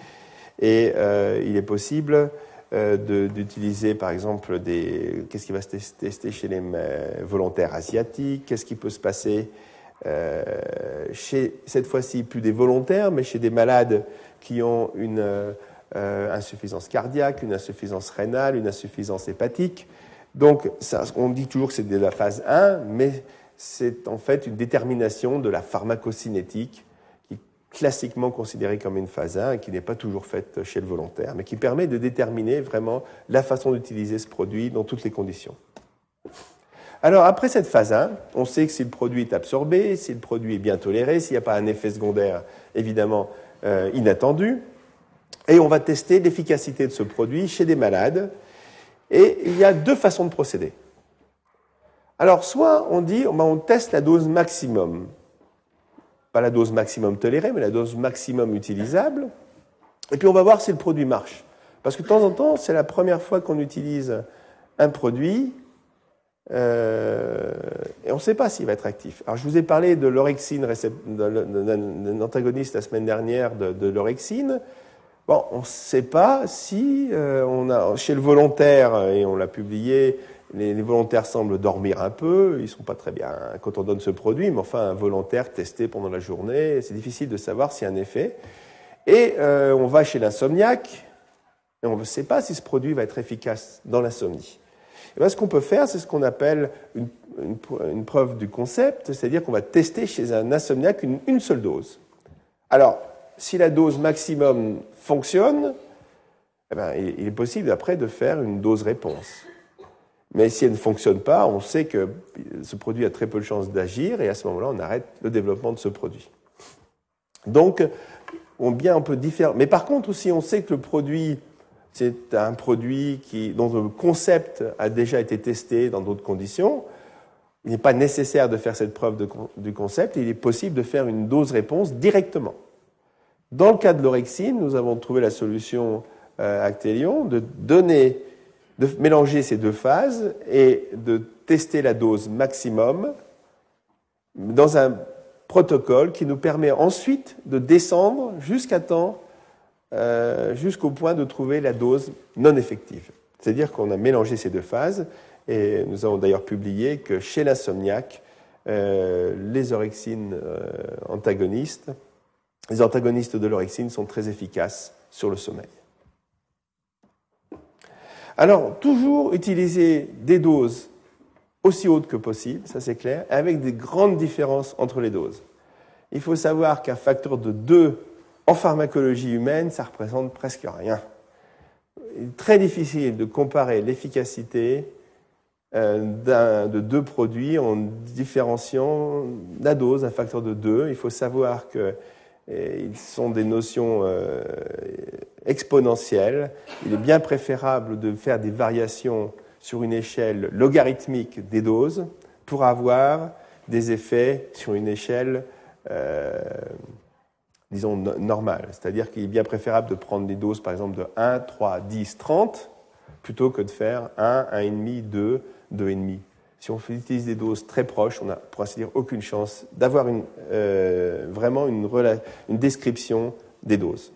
et euh, il est possible euh, d'utiliser par exemple des qu'est-ce qui va se tester chez les volontaires asiatiques, qu'est-ce qui peut se passer euh, chez cette fois-ci plus des volontaires, mais chez des malades qui ont une euh, insuffisance cardiaque, une insuffisance rénale, une insuffisance hépatique. Donc, ça, on dit toujours que c'est de la phase 1, mais c'est en fait une détermination de la pharmacocinétique qui est classiquement considérée comme une phase 1 et qui n'est pas toujours faite chez le volontaire, mais qui permet de déterminer vraiment la façon d'utiliser ce produit dans toutes les conditions. Alors après cette phase 1, on sait que si le produit est absorbé, si le produit est bien toléré, s'il n'y a pas un effet secondaire évidemment euh, inattendu, et on va tester l'efficacité de ce produit chez des malades. Et il y a deux façons de procéder. Alors, soit on dit, ben, on teste la dose maximum. Pas la dose maximum tolérée, mais la dose maximum utilisable. Et puis on va voir si le produit marche. Parce que de temps en temps, c'est la première fois qu'on utilise un produit euh, et on ne sait pas s'il va être actif. Alors je vous ai parlé de l'orexine, d'un antagoniste la semaine dernière de, l'orexine. Bon, on ne sait pas si euh, on a chez le volontaire, et on l'a publié, les, volontaires semblent dormir un peu, ils ne sont pas très bien quand on donne ce produit, mais enfin, un volontaire testé pendant la journée, c'est difficile de savoir s'il y a un effet. Et euh, on va chez l'insomniaque, et on ne sait pas si ce produit va être efficace dans l'insomnie. Et bien, ce qu'on peut faire, c'est ce qu'on appelle une, une, preuve du concept, c'est-à-dire qu'on va tester chez un insomniaque une, seule dose. Alors, si la dose maximum fonctionne, eh ben, il est possible après de faire une dose réponse. Mais si elle ne fonctionne pas, on sait que ce produit a très peu de chances d'agir et à ce moment-là, on arrête le développement de ce produit. Donc, on, bien, on peut différer. Mais par contre, aussi, on sait que le produit, c'est un produit dont le concept a déjà été testé dans d'autres conditions. Il n'est pas nécessaire de faire cette preuve du concept. Il est possible de faire une dose-réponse directement. Dans le cas de l'orexine, nous avons trouvé la solution euh, Actelion de donner de mélanger ces deux phases et de tester la dose maximum dans un protocole qui nous permet ensuite de descendre jusqu'à temps, euh, jusqu'au point de trouver la dose non effective. C'est-à-dire qu'on a mélangé ces deux phases et nous avons d'ailleurs publié que chez l'insomniaque, euh, les orexines euh, antagonistes, les antagonistes de l'orexine sont très efficaces sur le sommeil. Alors, toujours utiliser des doses aussi hautes que possible, ça c'est clair, avec des grandes différences entre les doses. Il faut savoir qu'un facteur de 2 en pharmacologie humaine, ça représente presque rien. Il est très difficile de comparer l'efficacité euh, de deux produits en différenciant la dose, un facteur de 2. Il faut savoir que ils sont des notions euh, exponentielles. Il est bien préférable de faire des variations sur une échelle logarithmique des doses pour avoir des effets sur une échelle, euh, disons, normale. C'est-à-dire qu'il est bien préférable de prendre des doses, par exemple, de 1, 3, 10, 30, plutôt que de faire 1, 1,5, 2, 2,5. Si on utilise des doses très proches, on n'a, pour ainsi dire, aucune chance d'avoir une, euh, vraiment une, description des doses.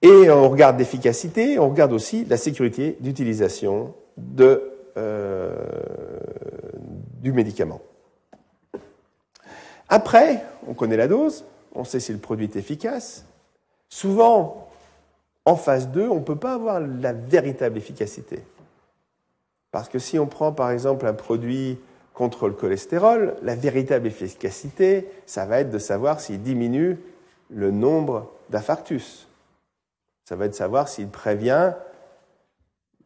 Et on regarde l'efficacité, on regarde aussi la sécurité d'utilisation euh, du médicament. Après, on connaît la dose, on sait si le produit est efficace. Souvent, en phase 2, on ne peut pas avoir la véritable efficacité. Parce que si on prend par exemple un produit contre le cholestérol, la véritable efficacité, ça va être de savoir s'il diminue le nombre d'infarctus. Ça va être de savoir s'il prévient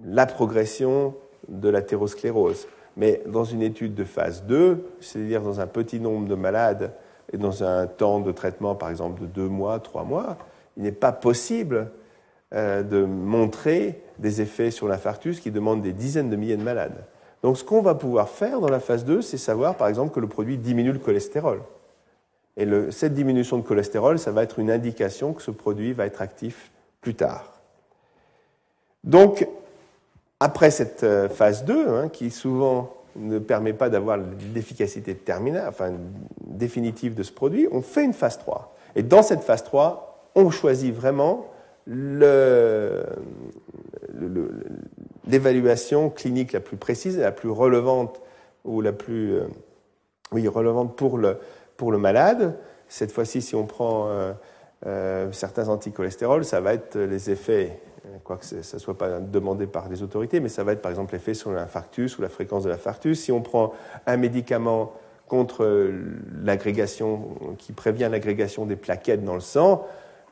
la progression de l'athérosclérose. Mais dans une étude de phase 2, c'est-à-dire dans un petit nombre de malades et dans un temps de traitement, par exemple, de deux mois, trois mois, il n'est pas possible euh, de montrer des effets sur l'infarctus qui demandent des dizaines de milliers de malades. Donc ce qu'on va pouvoir faire dans la phase 2, c'est savoir, par exemple, que le produit diminue le cholestérol. Et cette diminution de cholestérol, ça va être une indication que ce produit va être actif plus tard. Donc, après cette euh, phase 2, hein, qui souvent ne permet pas d'avoir l'efficacité enfin définitive de ce produit, on fait une phase 3. Et dans cette phase 3, on choisit vraiment l'évaluation clinique la plus précise la plus relevante ou la plus euh, relevante pour le, pour le malade. Cette fois-ci, si on prend euh, euh, certains anticholestérols, ça va être les effets quoique ça ne soit pas demandé par des autorités, mais ça va être par exemple l'effet sur l'infarctus ou la fréquence de l'infarctus. Si on prend un médicament contre l'agrégation, qui prévient l'agrégation des plaquettes dans le sang,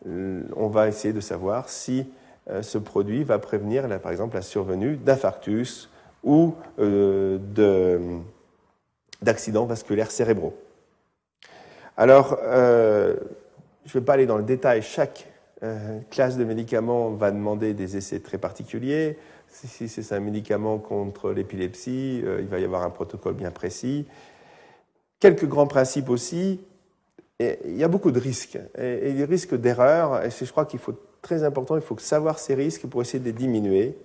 euh, on va essayer de savoir si euh, ce produit va prévenir, par exemple, la survenue d'infarctus ou euh, d'accidents vasculaires cérébraux. Alors, je ne vais pas aller dans le détail, chaque euh, classe de médicaments va demander des essais très particuliers. Si, c'est un médicament contre l'épilepsie, euh, il va y avoir un protocole bien précis. Quelques grands principes aussi. Et il y a beaucoup de risques. Et, des risques d'erreur, et je crois qu'il faut très important, il faut savoir ces risques pour essayer de les diminuer.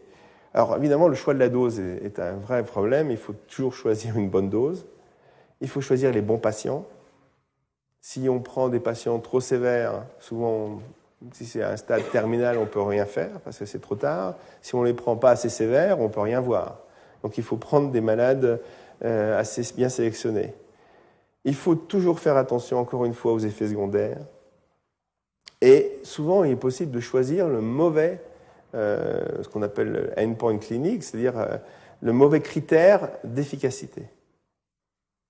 Alors évidemment, le choix de la dose est un vrai problème. Il faut toujours choisir une bonne dose. Il faut choisir les bons patients. Si on prend des patients trop sévères, souvent si c'est un stade terminal, on ne peut rien faire parce que c'est trop tard. Si on ne les prend pas assez sévères, on ne peut rien voir. Donc il faut prendre des malades euh, assez bien sélectionnés. Il faut toujours faire attention, encore une fois, aux effets secondaires. Et souvent, il est possible de choisir le mauvais, euh, ce qu'on appelle endpoint clinique, c'est-à-dire euh, le mauvais critère d'efficacité.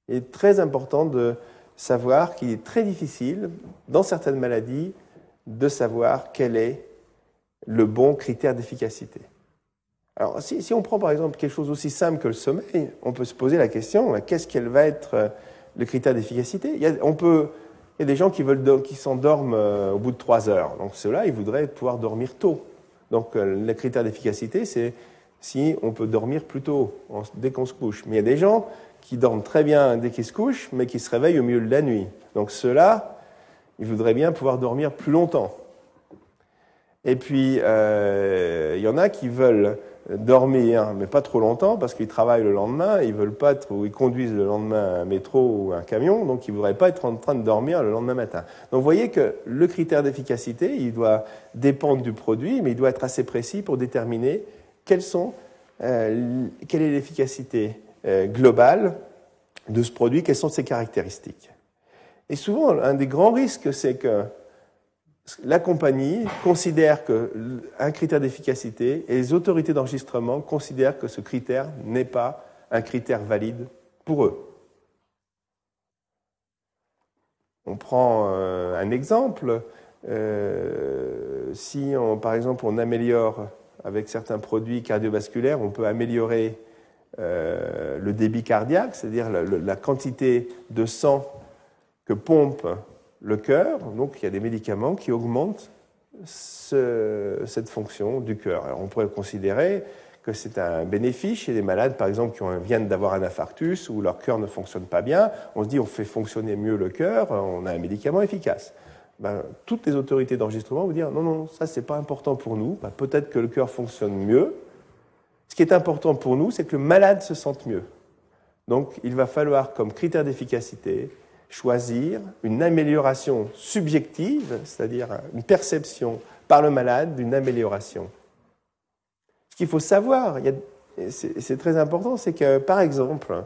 Il est très important de savoir qu'il est très difficile, dans certaines maladies, de savoir quel est le bon critère d'efficacité. Alors, si, on prend par exemple quelque chose aussi simple que le sommeil, on peut se poser la question qu'est-ce qu'elle va être euh, le critère d'efficacité? Il, y a, on peut, il y a des gens qui, veulent, qui s'endorment euh, au bout de trois heures. Donc, ceux-là, ils voudraient pouvoir dormir tôt. Donc, euh, le critère d'efficacité, c'est si on peut dormir plus tôt, dès qu'on se couche. Mais il y a des gens qui dorment très bien dès qu'ils se couchent, mais qui se réveillent au milieu de la nuit. Donc, ceux-là, ils voudraient bien pouvoir dormir plus longtemps. Et puis, euh, il y en a qui veulent dormir, mais pas trop longtemps, parce qu'ils travaillent le lendemain, ils veulent pas être, ou ils conduisent le lendemain un métro ou un camion, donc ils voudraient pas être en train de dormir le lendemain matin. Donc vous voyez que le critère d'efficacité, il doit dépendre du produit, mais il doit être assez précis pour déterminer euh, quelle est l'efficacité euh, globale de ce produit, quelles sont ses caractéristiques. Et souvent, un des grands risques, c'est que la compagnie considère qu'un critère d'efficacité et les autorités d'enregistrement considèrent que ce critère n'est pas un critère valide pour eux. On prend euh, un exemple. Euh, si, par exemple, on améliore avec certains produits cardiovasculaires, on peut améliorer euh, le débit cardiaque, c'est-à-dire la, quantité de sang que pompe le cœur. Donc il y a des médicaments qui augmentent cette fonction du cœur. Alors on pourrait considérer que c'est un bénéfice chez des malades, par exemple, qui viennent d'avoir un infarctus ou leur cœur ne fonctionne pas bien. On se dit on fait fonctionner mieux le cœur, on a un médicament efficace. Ben, toutes les autorités d'enregistrement vont dire non, non, ça c'est pas important pour nous. Ben, peut-être que le cœur fonctionne mieux. Ce qui est important pour nous, c'est que le malade se sente mieux. Donc il va falloir comme critère d'efficacité choisir une amélioration subjective, c'est-à-dire une perception par le malade d'une amélioration. Ce qu'il faut savoir, c'est très important, c'est que par exemple,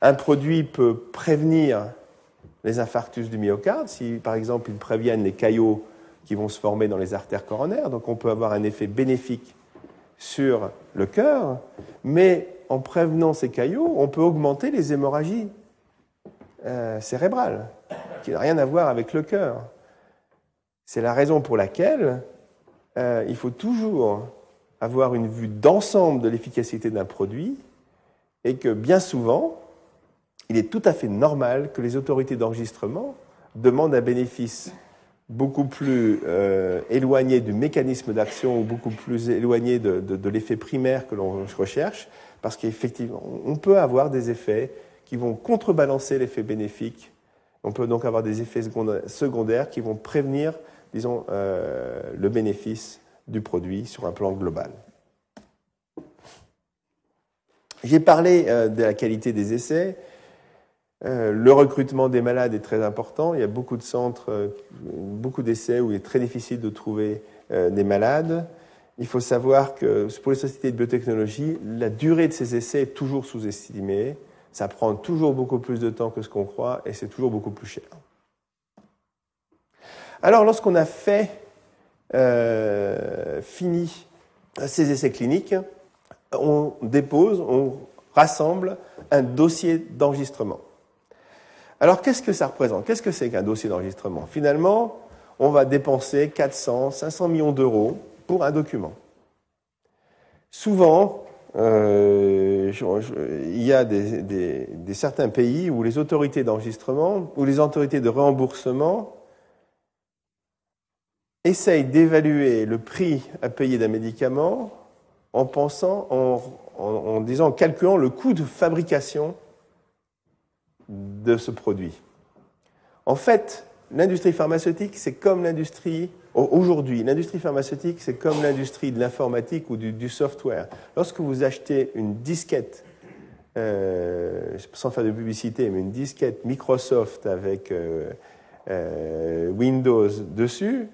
un produit peut prévenir les infarctus du myocarde, si par exemple ils préviennent les caillots qui vont se former dans les artères coronaires, donc on peut avoir un effet bénéfique sur le cœur, mais en prévenant ces caillots, on peut augmenter les hémorragies euh, cérébrale, qui n'a rien à voir avec le cœur. C'est la raison pour laquelle euh, il faut toujours avoir une vue d'ensemble de l'efficacité d'un produit et que bien souvent, il est tout à fait normal que les autorités d'enregistrement demandent un bénéfice beaucoup plus euh, éloigné du mécanisme d'action ou beaucoup plus éloigné de, de l'effet primaire que l'on recherche, parce qu'effectivement, on peut avoir des effets qui vont contrebalancer l'effet bénéfique. On peut donc avoir des effets secondaires qui vont prévenir, disons, euh, le bénéfice du produit sur un plan global. J'ai parlé euh, de la qualité des essais. Euh, le recrutement des malades est très important. Il y a beaucoup de centres, beaucoup d'essais où il est très difficile de trouver des malades. Il faut savoir que pour les sociétés de biotechnologie, la durée de ces essais est toujours sous-estimée. Ça prend toujours beaucoup plus de temps que ce qu'on croit et c'est toujours beaucoup plus cher. Alors, lorsqu'on a fait, euh, fini ces essais cliniques, on dépose, on rassemble un dossier d'enregistrement. Alors, qu'est-ce que ça représente? Qu'est-ce que c'est qu'un dossier d'enregistrement? Finalement, on va dépenser 400, 500 millions d'euros pour un document. Souvent, euh, il y a des, certains pays où les autorités d'enregistrement ou les autorités de remboursement essayent d'évaluer le prix à payer d'un médicament en pensant, en, en disant, en calculant le coût de fabrication de ce produit. En fait, l'industrie pharmaceutique, c'est comme l'industrie Aujourd'hui, l'industrie pharmaceutique, c'est comme l'industrie de l'informatique ou du, software. Lorsque vous achetez une disquette, euh, sans faire de publicité, mais une disquette Microsoft avec euh, euh, Windows dessus,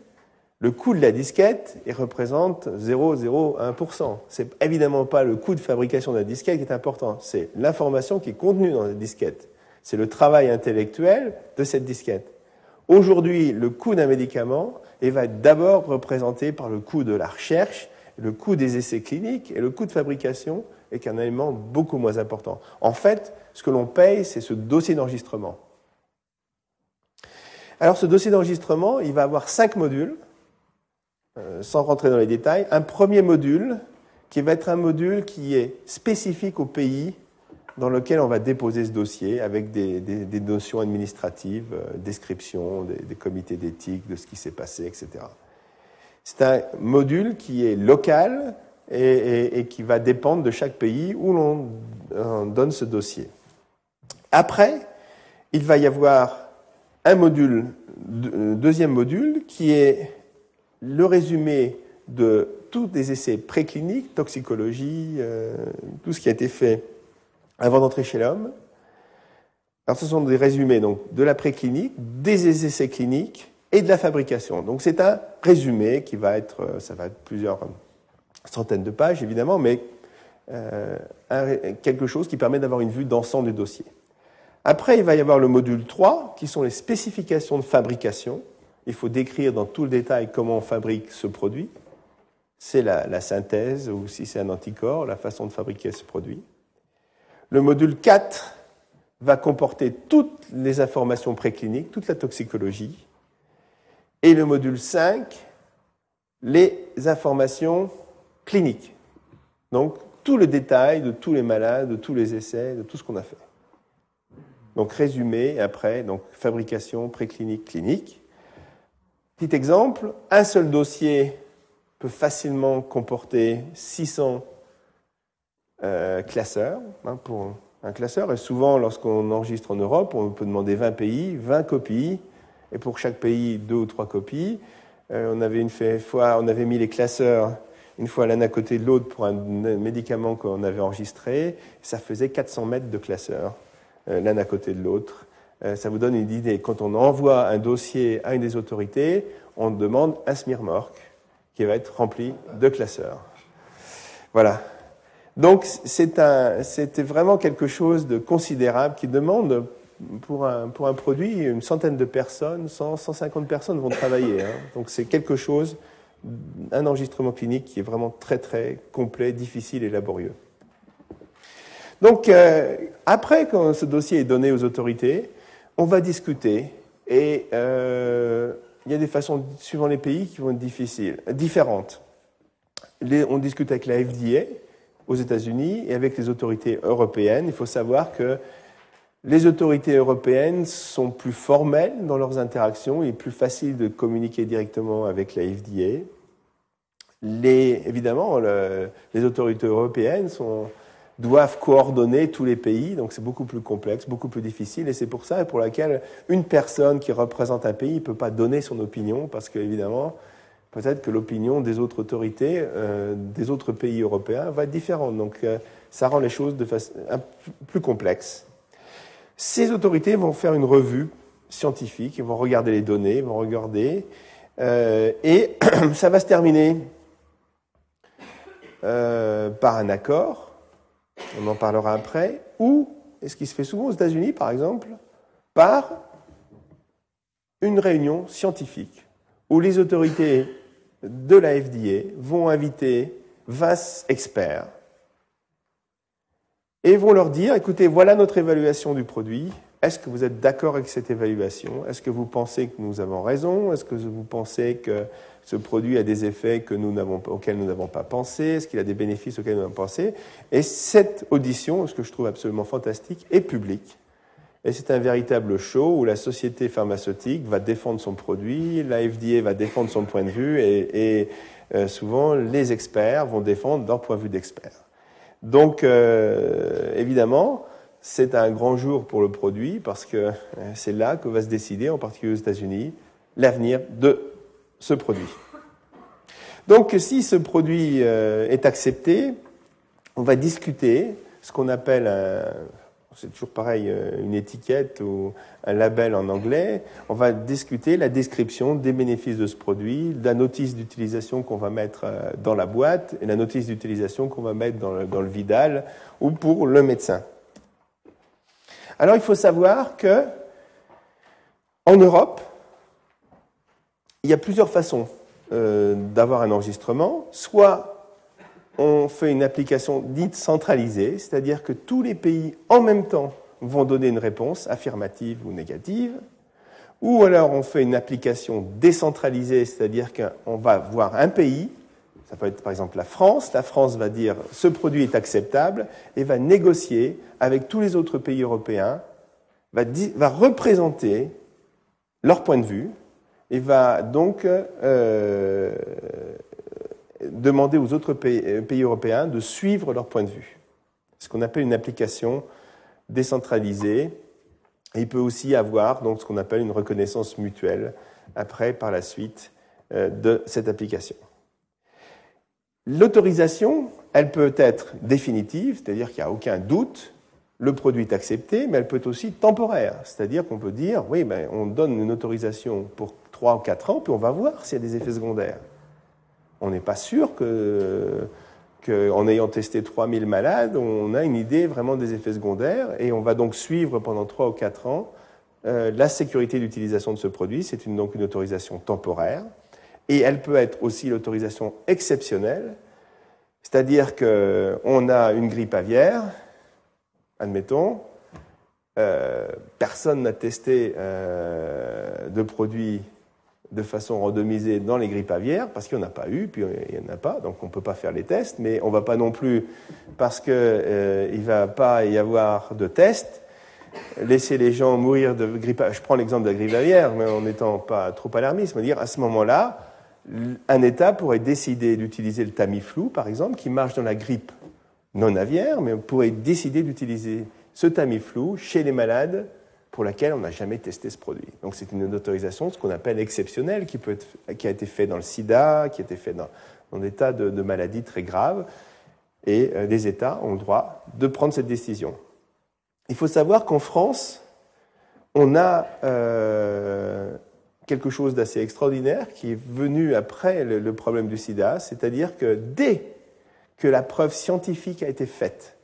le coût de la disquette il représente 0,01%. C'est évidemment pas le coût de fabrication de la disquette qui est important, c'est l'information qui est contenue dans la disquette. C'est le travail intellectuel de cette disquette. Aujourd'hui, le coût d'un médicament, va être d'abord représenté par le coût de la recherche, le coût des essais cliniques et le coût de fabrication est un élément beaucoup moins important. En fait, ce que l'on paye, c'est ce dossier d'enregistrement. Alors ce dossier d'enregistrement, il va avoir cinq modules, euh, sans rentrer dans les détails. Un premier module qui va être un module qui est spécifique au pays dans lequel on va déposer ce dossier avec des, notions administratives, euh, description des, comités d'éthique, de ce qui s'est passé, etc. C'est un module qui est local et, qui va dépendre de chaque pays où l'on donne ce dossier. Après, il va y avoir un module, deuxième module, qui est le résumé de tous les essais précliniques, toxicologie, euh, tout ce qui a été fait avant d'entrer chez l'homme. Alors ce sont des résumés donc, de la préclinique, des essais cliniques et de la fabrication. Donc c'est un résumé qui va être, euh, ça va être plusieurs centaines de pages évidemment, mais euh, quelque chose qui permet d'avoir une vue d'ensemble du dossier. Après, il va y avoir le module 3, qui sont les spécifications de fabrication. Il faut décrire dans tout le détail comment on fabrique ce produit. C'est la synthèse, ou si c'est un anticorps, la façon de fabriquer ce produit. Le module 4 va comporter toutes les informations précliniques, toute la toxicologie. Et le module 5, les informations cliniques. Donc, tout le détail de tous les malades, de tous les essais, de tout ce qu'on a fait. Donc, résumé, après, donc, fabrication, préclinique, clinique. Petit exemple, un seul dossier peut facilement comporter 600 euh, classeur, hein, pour un classeur. Et souvent, lorsqu'on enregistre en Europe, on peut demander 20 pays, 20 copies, et pour chaque pays, deux ou trois copies. Euh, on avait une fois, on avait mis les classeurs une fois l'un à côté de l'autre pour un médicament qu'on avait enregistré. Ça faisait 400 mètres de classeurs, euh, l'un à côté de l'autre. ça vous donne une idée. Quand on envoie un dossier à une des autorités, on demande un SMIRMORC qui va être rempli de classeurs. Voilà. Donc c'était vraiment quelque chose de considérable qui demande pour un, produit une centaine de personnes, 100, 150 personnes vont travailler. Hein. Donc c'est quelque chose, un enregistrement clinique qui est vraiment très très complet, difficile et laborieux. Donc euh, après quand ce dossier est donné aux autorités, on va discuter et euh, il y a des façons suivant les pays qui vont être difficiles, différentes. on discute avec la FDA aux États-Unis et avec les autorités européennes. Il faut savoir que Les autorités européennes sont plus formelles dans leurs interactions, il est plus facile de communiquer directement avec la FDA. Évidemment, les autorités européennes doivent coordonner tous les pays, donc c'est beaucoup plus complexe, beaucoup plus difficile, et c'est pour ça pour laquelle une personne qui représente un pays ne peut pas donner son opinion, parce qu'évidemment, peut-être que l'opinion des autres autorités, euh, des autres pays européens va être différente. Donc euh, ça rend les choses plus complexes. Ces autorités vont faire une revue scientifique, ils vont regarder les données, ils vont regarder, euh, et ça va se terminer par un accord, on en parlera après, ou, et ce qui se fait souvent aux États-Unis par exemple, par une réunion scientifique où les autorités de la FDA vont inviter 20 experts et vont leur dire, écoutez, voilà notre évaluation du produit. Est-ce que vous êtes d'accord avec cette évaluation? Est-ce que vous pensez que nous avons raison? Est-ce que vous pensez que ce produit a des effets que nous auxquels nous n'avons pas pensé? Est-ce qu'il a des bénéfices auxquels nous n'avons pas pensé? Et cette audition, ce que je trouve absolument fantastique, est publique. Et c'est un véritable show où la société pharmaceutique va défendre son produit, la FDA va défendre son point de vue et, euh, souvent les experts vont défendre leur point de vue d'expert. Donc euh, évidemment, c'est un grand jour pour le produit parce que euh, c'est là que va se décider, en particulier aux États-Unis, l'avenir de ce produit. Donc si ce produit est accepté, on va discuter ce qu'on appelle un c'est toujours pareil, euh, une étiquette ou un label en anglais. On va discuter la description des bénéfices de ce produit, la notice d'utilisation qu'on va mettre euh, dans la boîte et la notice d'utilisation qu'on va mettre dans le, Vidal ou pour le médecin. Alors il faut savoir que en Europe, il y a plusieurs façons euh, d'avoir un enregistrement. Soit on fait une application dite centralisée, c'est-à-dire que tous les pays en même temps vont donner une réponse affirmative ou négative, ou alors on fait une application décentralisée, c'est-à-dire qu'on va voir un pays, ça peut être par exemple la France, la France va dire ce produit est acceptable et va négocier avec tous les autres pays européens, va, représenter leur point de vue et va donc euh, demander aux autres euh, pays, européens de suivre leur point de vue. Ce qu'on appelle une application décentralisée. Il peut aussi avoir donc ce qu'on appelle une reconnaissance mutuelle après, par la suite, euh, de cette application. L'autorisation, elle peut être définitive, c'est-à-dire qu'il n'y a aucun doute, le produit est accepté, mais elle peut être aussi temporaire, c'est-à-dire qu'on peut dire, oui, ben, on donne une autorisation pour 3 ou 4 ans, puis on va voir s'il y a des effets secondaires on n'est pas sûr que, qu'en ayant testé 3000 malades, on a une idée vraiment des effets secondaires et on va donc suivre pendant 3 ou 4 ans euh, la sécurité d'utilisation de ce produit. C'est donc une autorisation temporaire et elle peut être aussi l'autorisation exceptionnelle, c'est-à-dire qu'on a une grippe aviaire, admettons, euh, personne n'a testé euh, de produit de façon randomisée dans les grippes aviaires, parce qu'il n'y en a pas eu, puis il n'y en a pas, donc on ne peut pas faire les tests, mais on ne va pas non plus, parce qu'il euh, ne va pas y avoir de tests, laisser les gens mourir de grippe Je prends l'exemple de la grippe aviaire, mais en n'étant pas trop alarmiste, mais dire à ce moment-là, un État pourrait décider d'utiliser le Tamiflu, par exemple, qui marche dans la grippe non aviaire, mais on pourrait décider d'utiliser ce Tamiflu chez les malades pour laquelle on n'a jamais testé ce produit. Donc c'est une autorisation, ce qu'on appelle exceptionnelle, qui, a été fait dans le sida, qui a été fait dans, des tas de, maladies très graves, et euh, les États ont le droit de prendre cette décision. Il faut savoir qu'en France, on a euh, quelque chose d'assez extraordinaire qui est venu après le problème du sida, c'est-à-dire que dès que la preuve scientifique a été faite,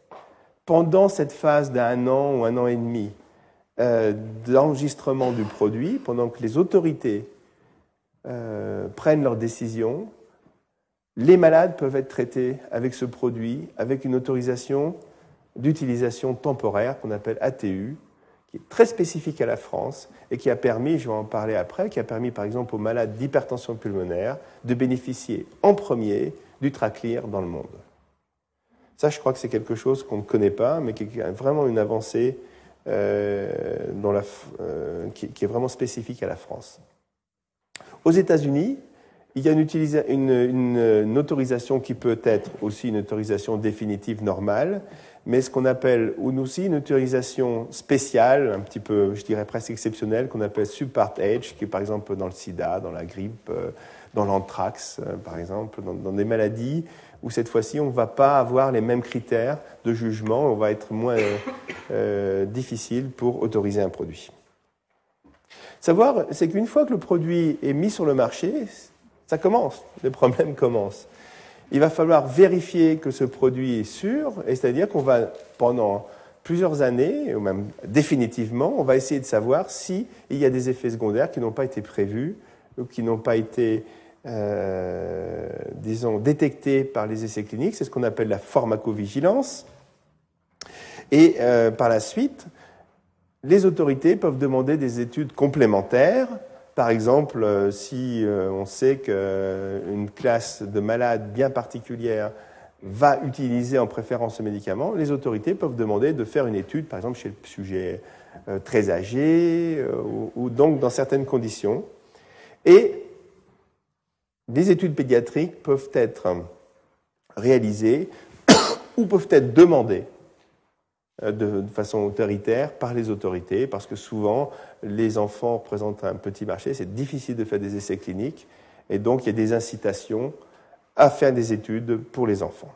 pendant cette phase d'un an ou un an et demi, euh, d'enregistrement du produit pendant que les autorités euh, prennent leurs décisions. Les malades peuvent être traités avec ce produit, avec une autorisation d'utilisation temporaire qu'on appelle ATU, qui est très spécifique à la France et qui a permis, je vais en parler après, qui a permis par exemple aux malades d'hypertension pulmonaire de bénéficier en premier du Traclear dans le monde. Ça, je crois que c'est quelque chose qu'on ne connaît pas, mais qui est vraiment une avancée dont la, qui, qui, est vraiment spécifique à la France. Aux États-Unis, il y a une, une, autorisation qui peut être aussi une autorisation définitive normale, mais ce qu'on appelle aussi une autorisation spéciale, un petit peu, je dirais presque exceptionnelle, qu'on appelle subpart H, qui est par exemple dans le sida, dans la grippe, euh, dans l'anthrax, euh, par exemple, dans, des maladies où cette fois-ci on ne va pas avoir les mêmes critères de jugement, on va être moins euh, difficile pour autoriser un produit. Savoir, c'est qu'une fois que le produit est mis sur le marché, ça commence, les problèmes commencent. Il va falloir vérifier que ce produit est sûr, et c'est-à-dire qu'on va, pendant plusieurs années, ou même définitivement, on va essayer de savoir s'il y a des effets secondaires qui n'ont pas été prévus ou qui n'ont pas été, euh, disons, détectés par les essais cliniques. C'est ce qu'on appelle la pharmacovigilance. Et euh, par la suite, les autorités peuvent demander des études complémentaires par exemple, euh, si on sait qu'une classe de malades bien particulière va utiliser en préférence ce médicament, les autorités peuvent demander de faire une étude, par exemple chez le sujet très âgé, ou, donc dans certaines conditions. Et les études pédiatriques peuvent être réalisées ou peuvent être demandées euh, de, façon autoritaire par les autorités, parce que souvent, les enfants représentent un petit marché, c'est difficile de faire des essais cliniques, et donc il y a des incitations à faire des études pour les enfants.